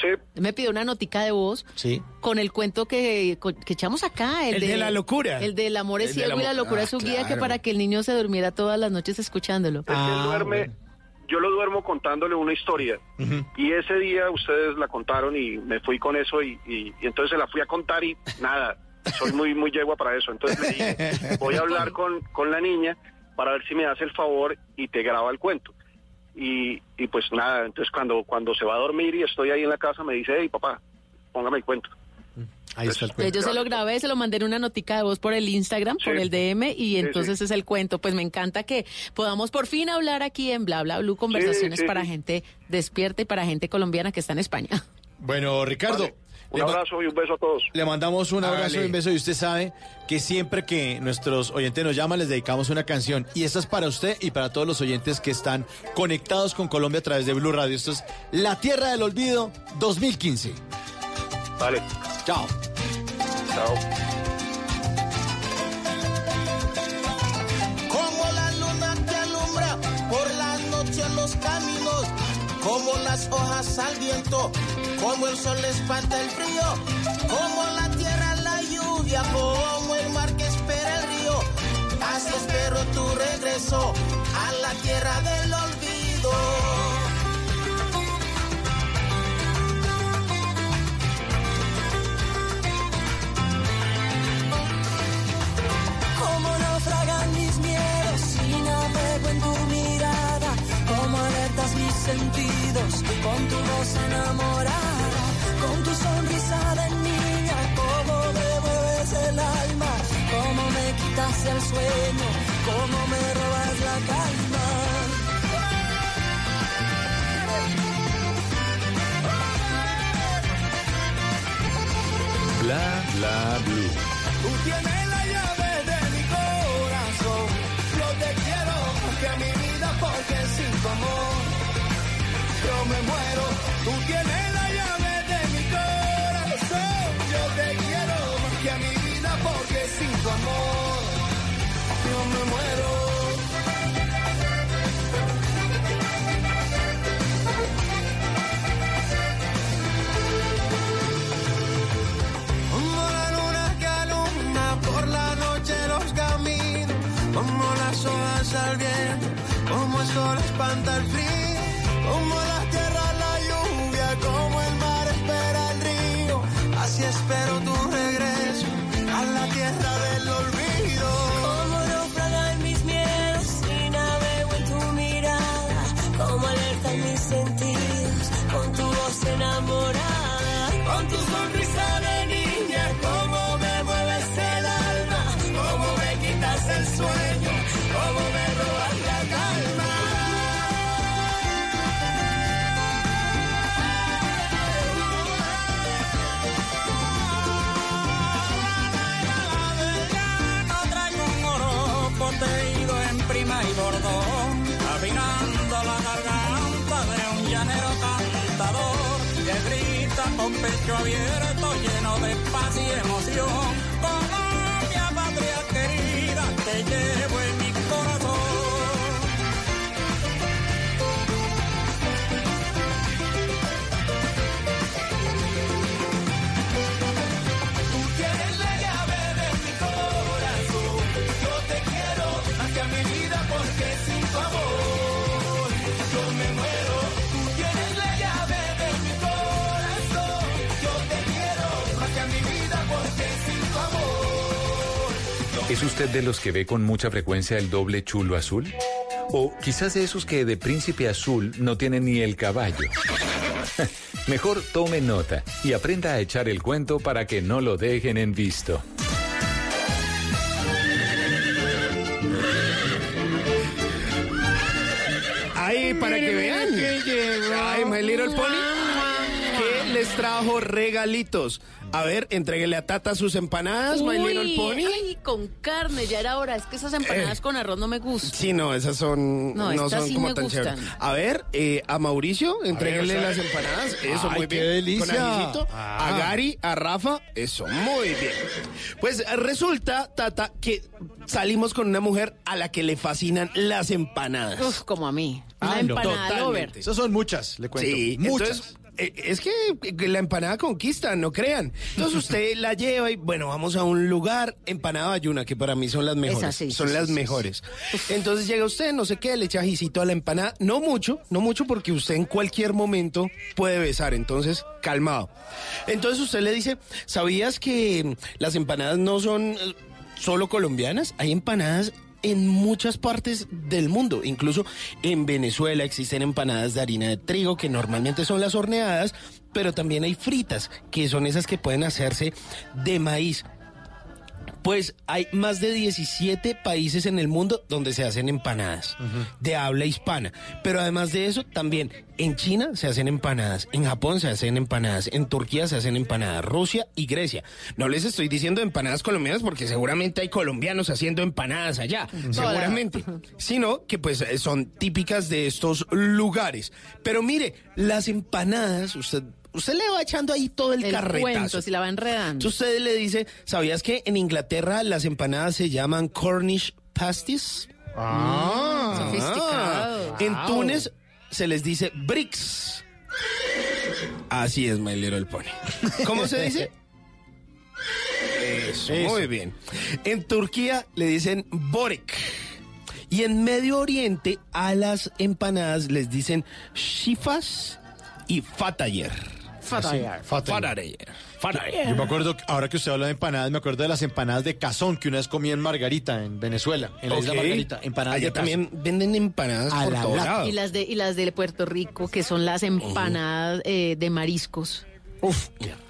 Sí. Me pidió una notica de voz Sí. con el cuento que, con- que echamos acá. El, El de la locura. El del amor es El del ciego y la locura Ah, es su guía, que para que el niño se durmiera todas las noches escuchándolo. Es que Ah, él duerme, yo lo duermo contándole una historia. Y ese día ustedes la contaron y me fui con eso y, y- y entonces se la fui a contar y nada, soy muy muy yegua para eso. Entonces le dije, voy a hablar con, con la niña para ver si me hace el favor y te graba el cuento. Y, y pues nada, entonces cuando, cuando se va a dormir y estoy ahí en la casa me dice, hey papá, póngame el cuento. Ahí está el Entonces yo se lo grabé, se lo mandé en una notica de voz por el Instagram, por el DM, y entonces es el cuento. Pues me encanta que podamos por fin hablar aquí en Bla Bla Blue, conversaciones sí, para sí. gente despierta y para gente colombiana que está en España. (laughs) Bueno, Ricardo. Un abrazo y un beso a todos. Le mandamos un abrazo y un beso y usted sabe que siempre que nuestros oyentes nos llaman les dedicamos una canción y esta es para usted y para todos los oyentes que están conectados con Colombia a través de Blue Radio. Esto es La Tierra del Olvido 2015. Vale. Chao. Chao. Como la luna que alumbra por la las hojas al viento, como el sol espanta el frío, como la tierra la lluvia, como el mar que espera el río. Así espero tu regreso a la tierra del olvido. Sentidos con tu voz enamorada, con tu sonrisa de niña, como me mueves el alma, como me quitas el sueño, como me robas la calma. Bla bla blue. Me muero. Tú tienes la llave de mi corazón. Yo te quiero más que a mi vida porque sin tu amor yo me muero. Como la luna que alumbra por la noche los caminos, como las hojas al viento, como el sol espanta el frío, pecho abierto, lleno de paz y emoción. ¿Es usted de los que ve con mucha frecuencia el doble chulo azul? O quizás de esos que de príncipe azul no tienen ni el caballo. (laughs) Mejor tome nota y aprenda a echar el cuento para que no lo dejen en visto. Ahí para que vean. Ay, My Little Pony. Trajo regalitos. A ver, entréguele a Tata sus empanadas, My Uy, Little Pony. Ay, con carne, ya era hora. Es que esas empanadas Eh. con arroz no me gustan. Sí, no, esas son No, no, estas son sí como me tan gustan. chéveres. A ver, eh, a Mauricio, entréguele las empanadas. Eso, Ay, muy qué bien. delicia. Con. Ah. A Gary, a Rafa, eso, muy bien. Pues resulta, Tata, que salimos con una mujer a la que le fascinan las empanadas. Uf, como a mí. Ah, no. empanada Totalmente. lover. Esas son muchas, le cuento. Sí, muchas. entonces, es que eh, la empanada conquista, no crean. Entonces usted la lleva y bueno, vamos a un lugar, empanada bayuna, que para mí son las mejores. Sí, son sí, las sí, mejores. Entonces llega usted, no sé qué, le echa ajicito a la empanada. No mucho, no mucho porque usted en cualquier momento puede besar, entonces calmado. Entonces usted le dice, ¿sabías que las empanadas no son eh, solo colombianas? Hay empanadas en muchas partes del mundo. Incluso en Venezuela existen empanadas de harina de trigo, que normalmente son las horneadas, pero también hay fritas, que son esas que pueden hacerse de maíz. Pues hay más de 17 países en el mundo donde se hacen empanadas de habla hispana. Pero además de eso, también en China se hacen empanadas, en Japón se hacen empanadas, en Turquía se hacen empanadas, Rusia y Grecia. No les estoy diciendo empanadas colombianas porque seguramente hay colombianos haciendo empanadas allá, seguramente. Sino que pues son típicas de estos lugares. Pero mire, las empanadas, usted... Usted le va echando ahí todo el, El carretazo. cuento, si la va enredando. Entonces usted le dice, ¿sabías que en Inglaterra las empanadas se llaman Cornish pasties? Ah, Sofisticado. En. Túnez se les dice bricks. Así es, My Little Pony. ¿Cómo se dice? Eso, Eso. muy bien. En Turquía le dicen borek. Y en Medio Oriente a las empanadas les dicen shifas y fatayer. Fatayer. Fatayer. Fatayer. Yo me acuerdo, ahora que usted habla de empanadas, me acuerdo de las empanadas de cazón que una vez comí en Margarita, en Venezuela, en la isla. Margarita. Empanadas Allá de también venden empanadas A por la todos lata. lados. Y las de y las de Puerto Rico, que son las empanadas eh, de mariscos.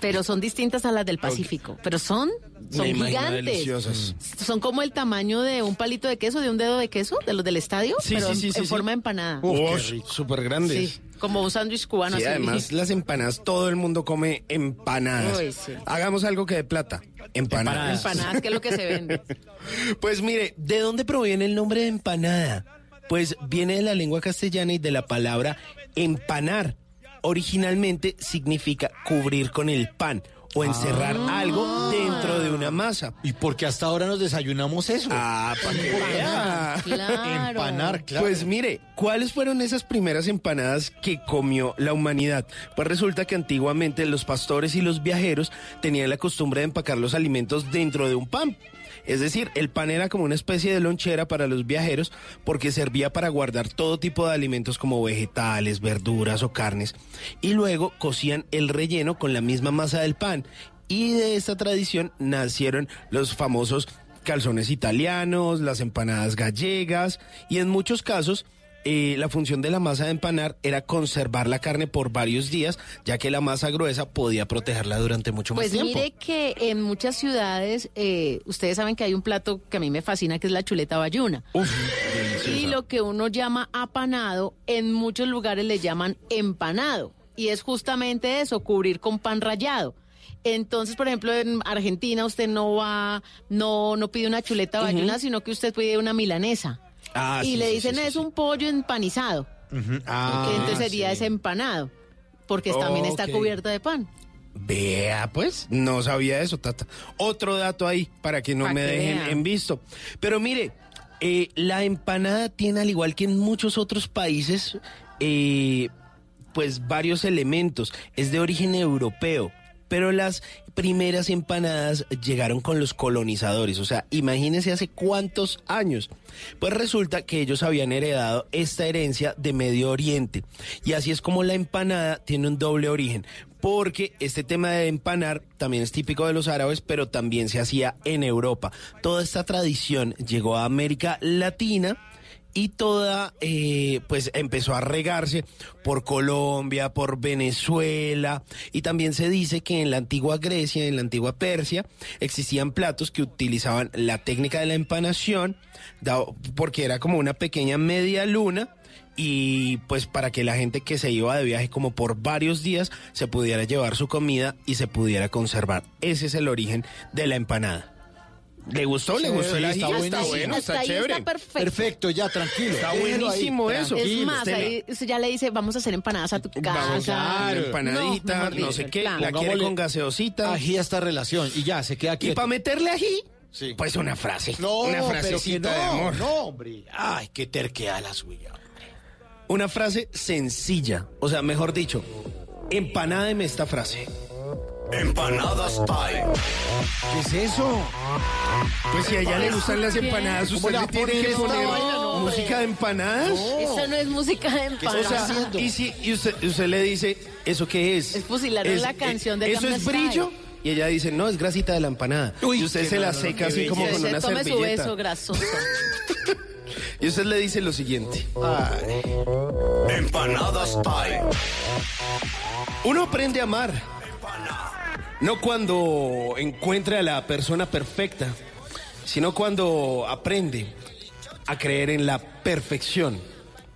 Pero son distintas a las del Pacífico. Pero son, son Me gigantes. deliciosas. Son como el tamaño de un palito de queso, de un dedo de queso, de los del estadio, Sí, pero sí, en- sí, en, sí, sí. forma de empanada. Ush, súper grandes. Sí, como un sándwich cubano Sí, así. además (laughs) las empanadas, todo el mundo come empanadas. Uy, sí. Hagamos algo que de plata. Empanadas. Empanadas, que es lo que se vende. (laughs) Pues mire, ¿de dónde proviene el nombre de empanada? Pues viene de la lengua castellana y de la palabra empanar. Originalmente significa cubrir con el pan o encerrar algo dentro de una masa. ¿Y por qué hasta ahora nos desayunamos eso? Ah, para que. Claro. Empanar, claro. Pues mire, ¿cuáles fueron esas primeras empanadas que comió la humanidad? Pues resulta que antiguamente los pastores y los viajeros tenían la costumbre de empacar los alimentos dentro de un pan. Es decir, el pan era como una especie de lonchera para los viajeros porque servía para guardar todo tipo de alimentos como vegetales, verduras o carnes. Y luego cocían el relleno con la misma masa del pan. Y de esta tradición nacieron los famosos calzones italianos, las empanadas gallegas y en muchos casos eh, la función de la masa de empanar era conservar la carne por varios días, ya que la masa gruesa podía protegerla durante mucho Pues más tiempo. mire que en muchas ciudades, eh, ustedes saben que hay un plato que a mí me fascina, que es la chuleta bayuna. Y lo que uno llama apanado, en muchos lugares le llaman empanado. Y es justamente eso, cubrir con pan rallado. Entonces, por ejemplo, en Argentina usted no va, no, no pide una chuleta bayuna, sino que usted pide una milanesa. Ah, y sí, le dicen sí, sí, es sí. un pollo empanizado. Ah, que entonces sería sí. ese empanado. Porque también está Ok. cubierto de pan. Vea, pues, no sabía eso, Tata. Otro dato ahí para que no Pa' me que dejen vea. en visto. Pero mire, eh, la empanada tiene, al igual que en muchos otros países, eh, pues varios elementos. Es de origen europeo. Pero las primeras empanadas llegaron con los colonizadores. O sea, imagínense hace cuántos años. Pues resulta que ellos habían heredado esta herencia de Medio Oriente. Y así es como la empanada tiene un doble origen. Porque este tema de empanar también es típico de los árabes, pero también se hacía en Europa. Toda esta tradición llegó a América Latina y toda eh, pues empezó a regarse por Colombia, por Venezuela y también se dice que en la antigua Grecia, en la antigua Persia existían platos que utilizaban la técnica de la empanación porque era como una pequeña media luna y pues para que la gente que se iba de viaje como por varios días se pudiera llevar su comida y se pudiera conservar. Ese es el origen de la empanada. ¿Le gustó? ¿Le gustó Chévere, está Está bueno, está chévere. está perfecto. Perfecto, ya, tranquilo. Está ahí, buenísimo eso. Es más, usted ahí ya le dice, vamos a hacer empanadas a tu casa. Vamos a empanadita, no, sé qué, plan. la quiere con gaseosita. Ají a esta relación y ya, se queda Y quieto. para meterle ají, Sí. pues una frase. No, una pero que frasecita no, de amor. no, hombre. Ay, qué terquedad la suya. Una frase sencilla. O sea, mejor dicho, empanádeme esta frase. Empanadas Time. ¿Qué es eso? Pues si a ella le gustan las empanadas, ¿Cómo usted le tiene que poner música de empanadas. Eso no es música de O empanadas. sea, haciendo? y si y usted, usted le dice, ¿eso qué es? Es fusilarle la canción de ¿Eso es Style. brillo? Y ella dice, no, es grasita de la empanada. Uy, y usted se la seca así como con una tome su servilleta. beso grasoso. (laughs) Y usted le dice lo siguiente. Empanadas Time. Uno aprende a amar. No cuando encuentre a la persona perfecta, sino cuando aprende a creer en la perfección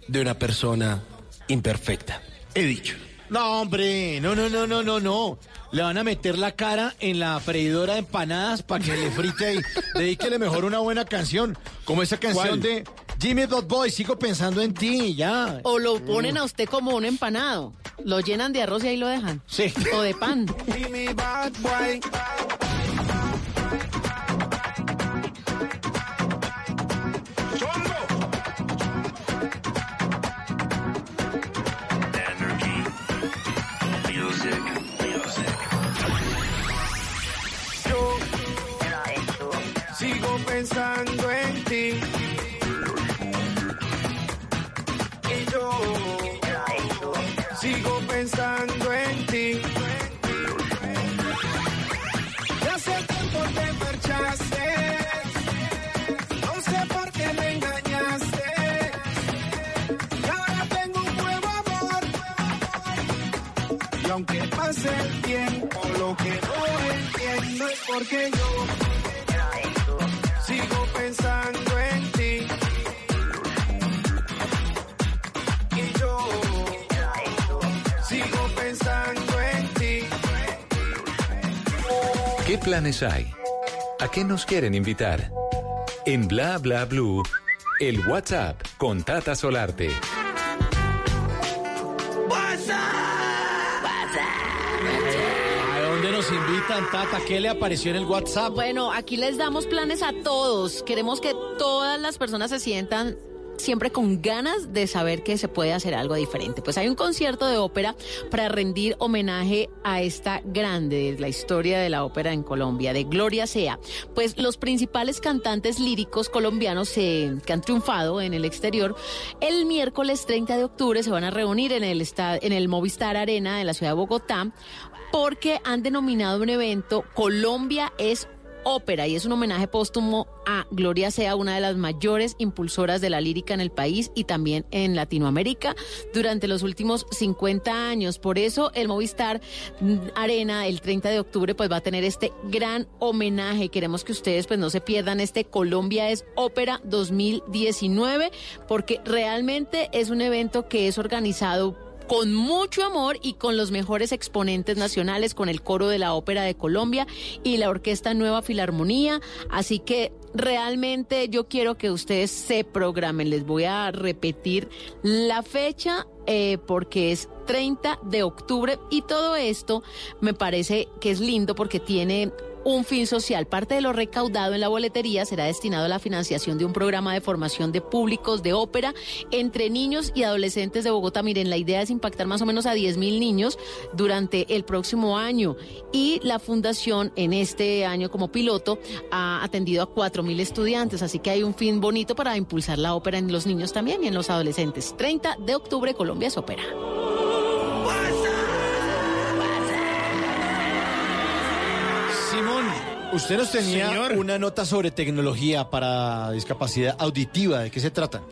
de una persona imperfecta. He dicho. No, hombre, no, no, no, no, no, no. Le van a meter la cara en la freidora de empanadas para que le frite ahí. (laughs) Dedíquele mejor una buena canción, como esa canción ¿Cuál? de Jimmy Dot Boy, sigo pensando en ti, ya. O lo mm. ponen a usted como un empanado. Lo llenan de arroz y ahí lo dejan. Sí. O de pan. Jimmy Bad Boy. Sigo pensando en ti. Sigo pensando en ti. Ya hace tiempo te marchaste. No sé por qué me engañaste. Y ahora tengo un nuevo amor. Y aunque pase el tiempo, lo que no entiendo es por qué yo sigo pensando planes hay? ¿A qué nos quieren invitar? En Bla Bla Blue, el WhatsApp con Tata Solarte. ¿A dónde nos invitan, Tata? ¿Qué le apareció en el WhatsApp? Bueno, aquí les damos planes a todos. Queremos que todas las personas se sientan siempre con ganas de saber que se puede hacer algo diferente. Pues hay un concierto de ópera para rendir homenaje a esta grande de la historia de la ópera en Colombia, de Gloria Sea. Pues los principales cantantes líricos colombianos eh, que han triunfado en el exterior, el miércoles 30 de octubre se van a reunir en el, en el Movistar Arena de la ciudad de Bogotá porque han denominado un evento Colombia es ópera y es un homenaje póstumo a Gloria Sea, una de las mayores impulsoras de la lírica en el país y también en Latinoamérica durante los últimos 50 años. Por eso el Movistar Arena el 30 de octubre pues va a tener este gran homenaje. Queremos que ustedes pues no se pierdan este Colombia es ópera 2019 porque realmente es un evento que es organizado con mucho amor y con los mejores exponentes nacionales, con el coro de la Ópera de Colombia y la Orquesta Nueva Filarmonía. Así que realmente yo quiero que ustedes se programen. Les voy a repetir la fecha eh, porque es 30 de octubre y todo esto me parece que es lindo porque tiene un fin social. Parte de lo recaudado en la boletería será destinado a la financiación de un programa de formación de públicos de ópera entre niños y adolescentes de Bogotá. Miren, la idea es impactar más o menos a 10 mil niños durante el próximo año. Y la fundación en este año como piloto ha atendido a 4 mil estudiantes. Así que hay un fin bonito para impulsar la ópera en los niños también y en los adolescentes. 30 de octubre, Colombia es ópera. Usted nos tenía Señor. una nota sobre tecnología para discapacidad auditiva. ¿De qué se trata?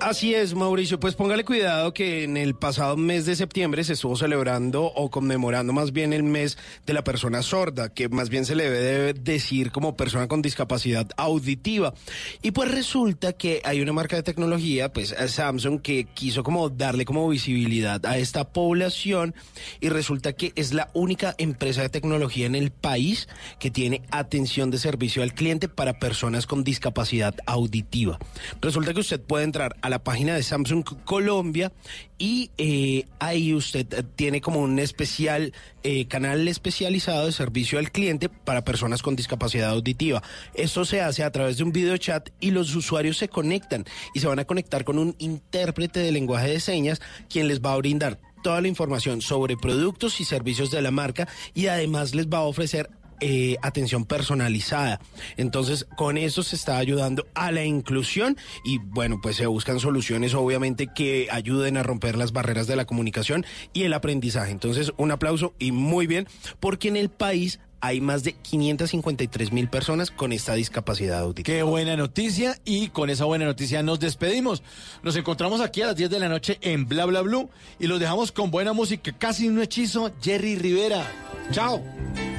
Así es, Mauricio. Pues póngale cuidado que en el pasado mes de septiembre se estuvo celebrando o conmemorando más bien el mes de la persona sorda, que más bien se le debe decir como persona con discapacidad auditiva. Y pues resulta que hay una marca de tecnología, pues eh, Samsung, que quiso como darle como visibilidad a esta población y resulta que es la única empresa de tecnología en el país que tiene atención de servicio al cliente para personas con discapacidad auditiva. Resulta que usted puede entrar a la página de Samsung Colombia y eh, ahí usted eh, tiene como un especial eh, canal especializado de servicio al cliente para personas con discapacidad auditiva. Esto se hace a través de un video chat y los usuarios se conectan y se van a conectar con un intérprete de lenguaje de señas quien les va a brindar toda la información sobre productos y servicios de la marca y además les va a ofrecer eh, atención personalizada. Entonces, con eso se está ayudando a la inclusión y bueno, pues se buscan soluciones obviamente que ayuden a romper las barreras de la comunicación y el aprendizaje. Entonces, un aplauso y muy bien, porque en el país hay más de 553 mil personas con esta discapacidad auditiva. Qué buena noticia y con esa buena noticia nos despedimos. Nos encontramos aquí a las 10 de la noche en Bla Bla Blue y los dejamos con buena música, casi un hechizo, Jerry Rivera. Chao.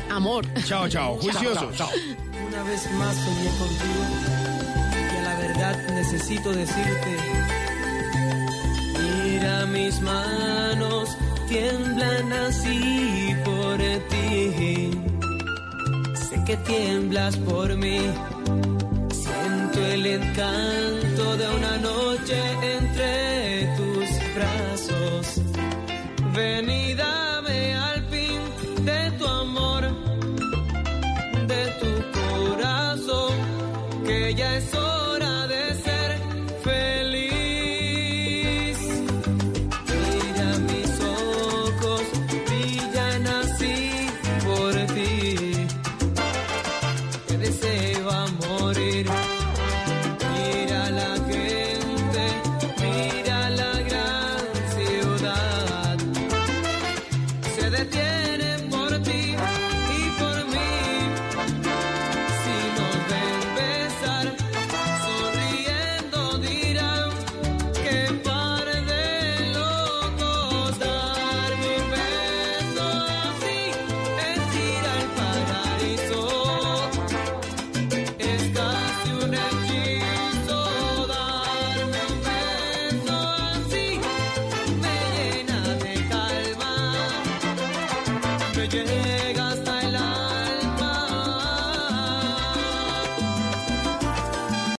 Amor. Chao, chao, juiciosos. Chao, chao. Una vez más soñé contigo y a la verdad necesito decirte, mira mis manos, tiemblan así por ti. Sé que tiemblas por mí, siento el encanto de una noche entre tus brazos. Ven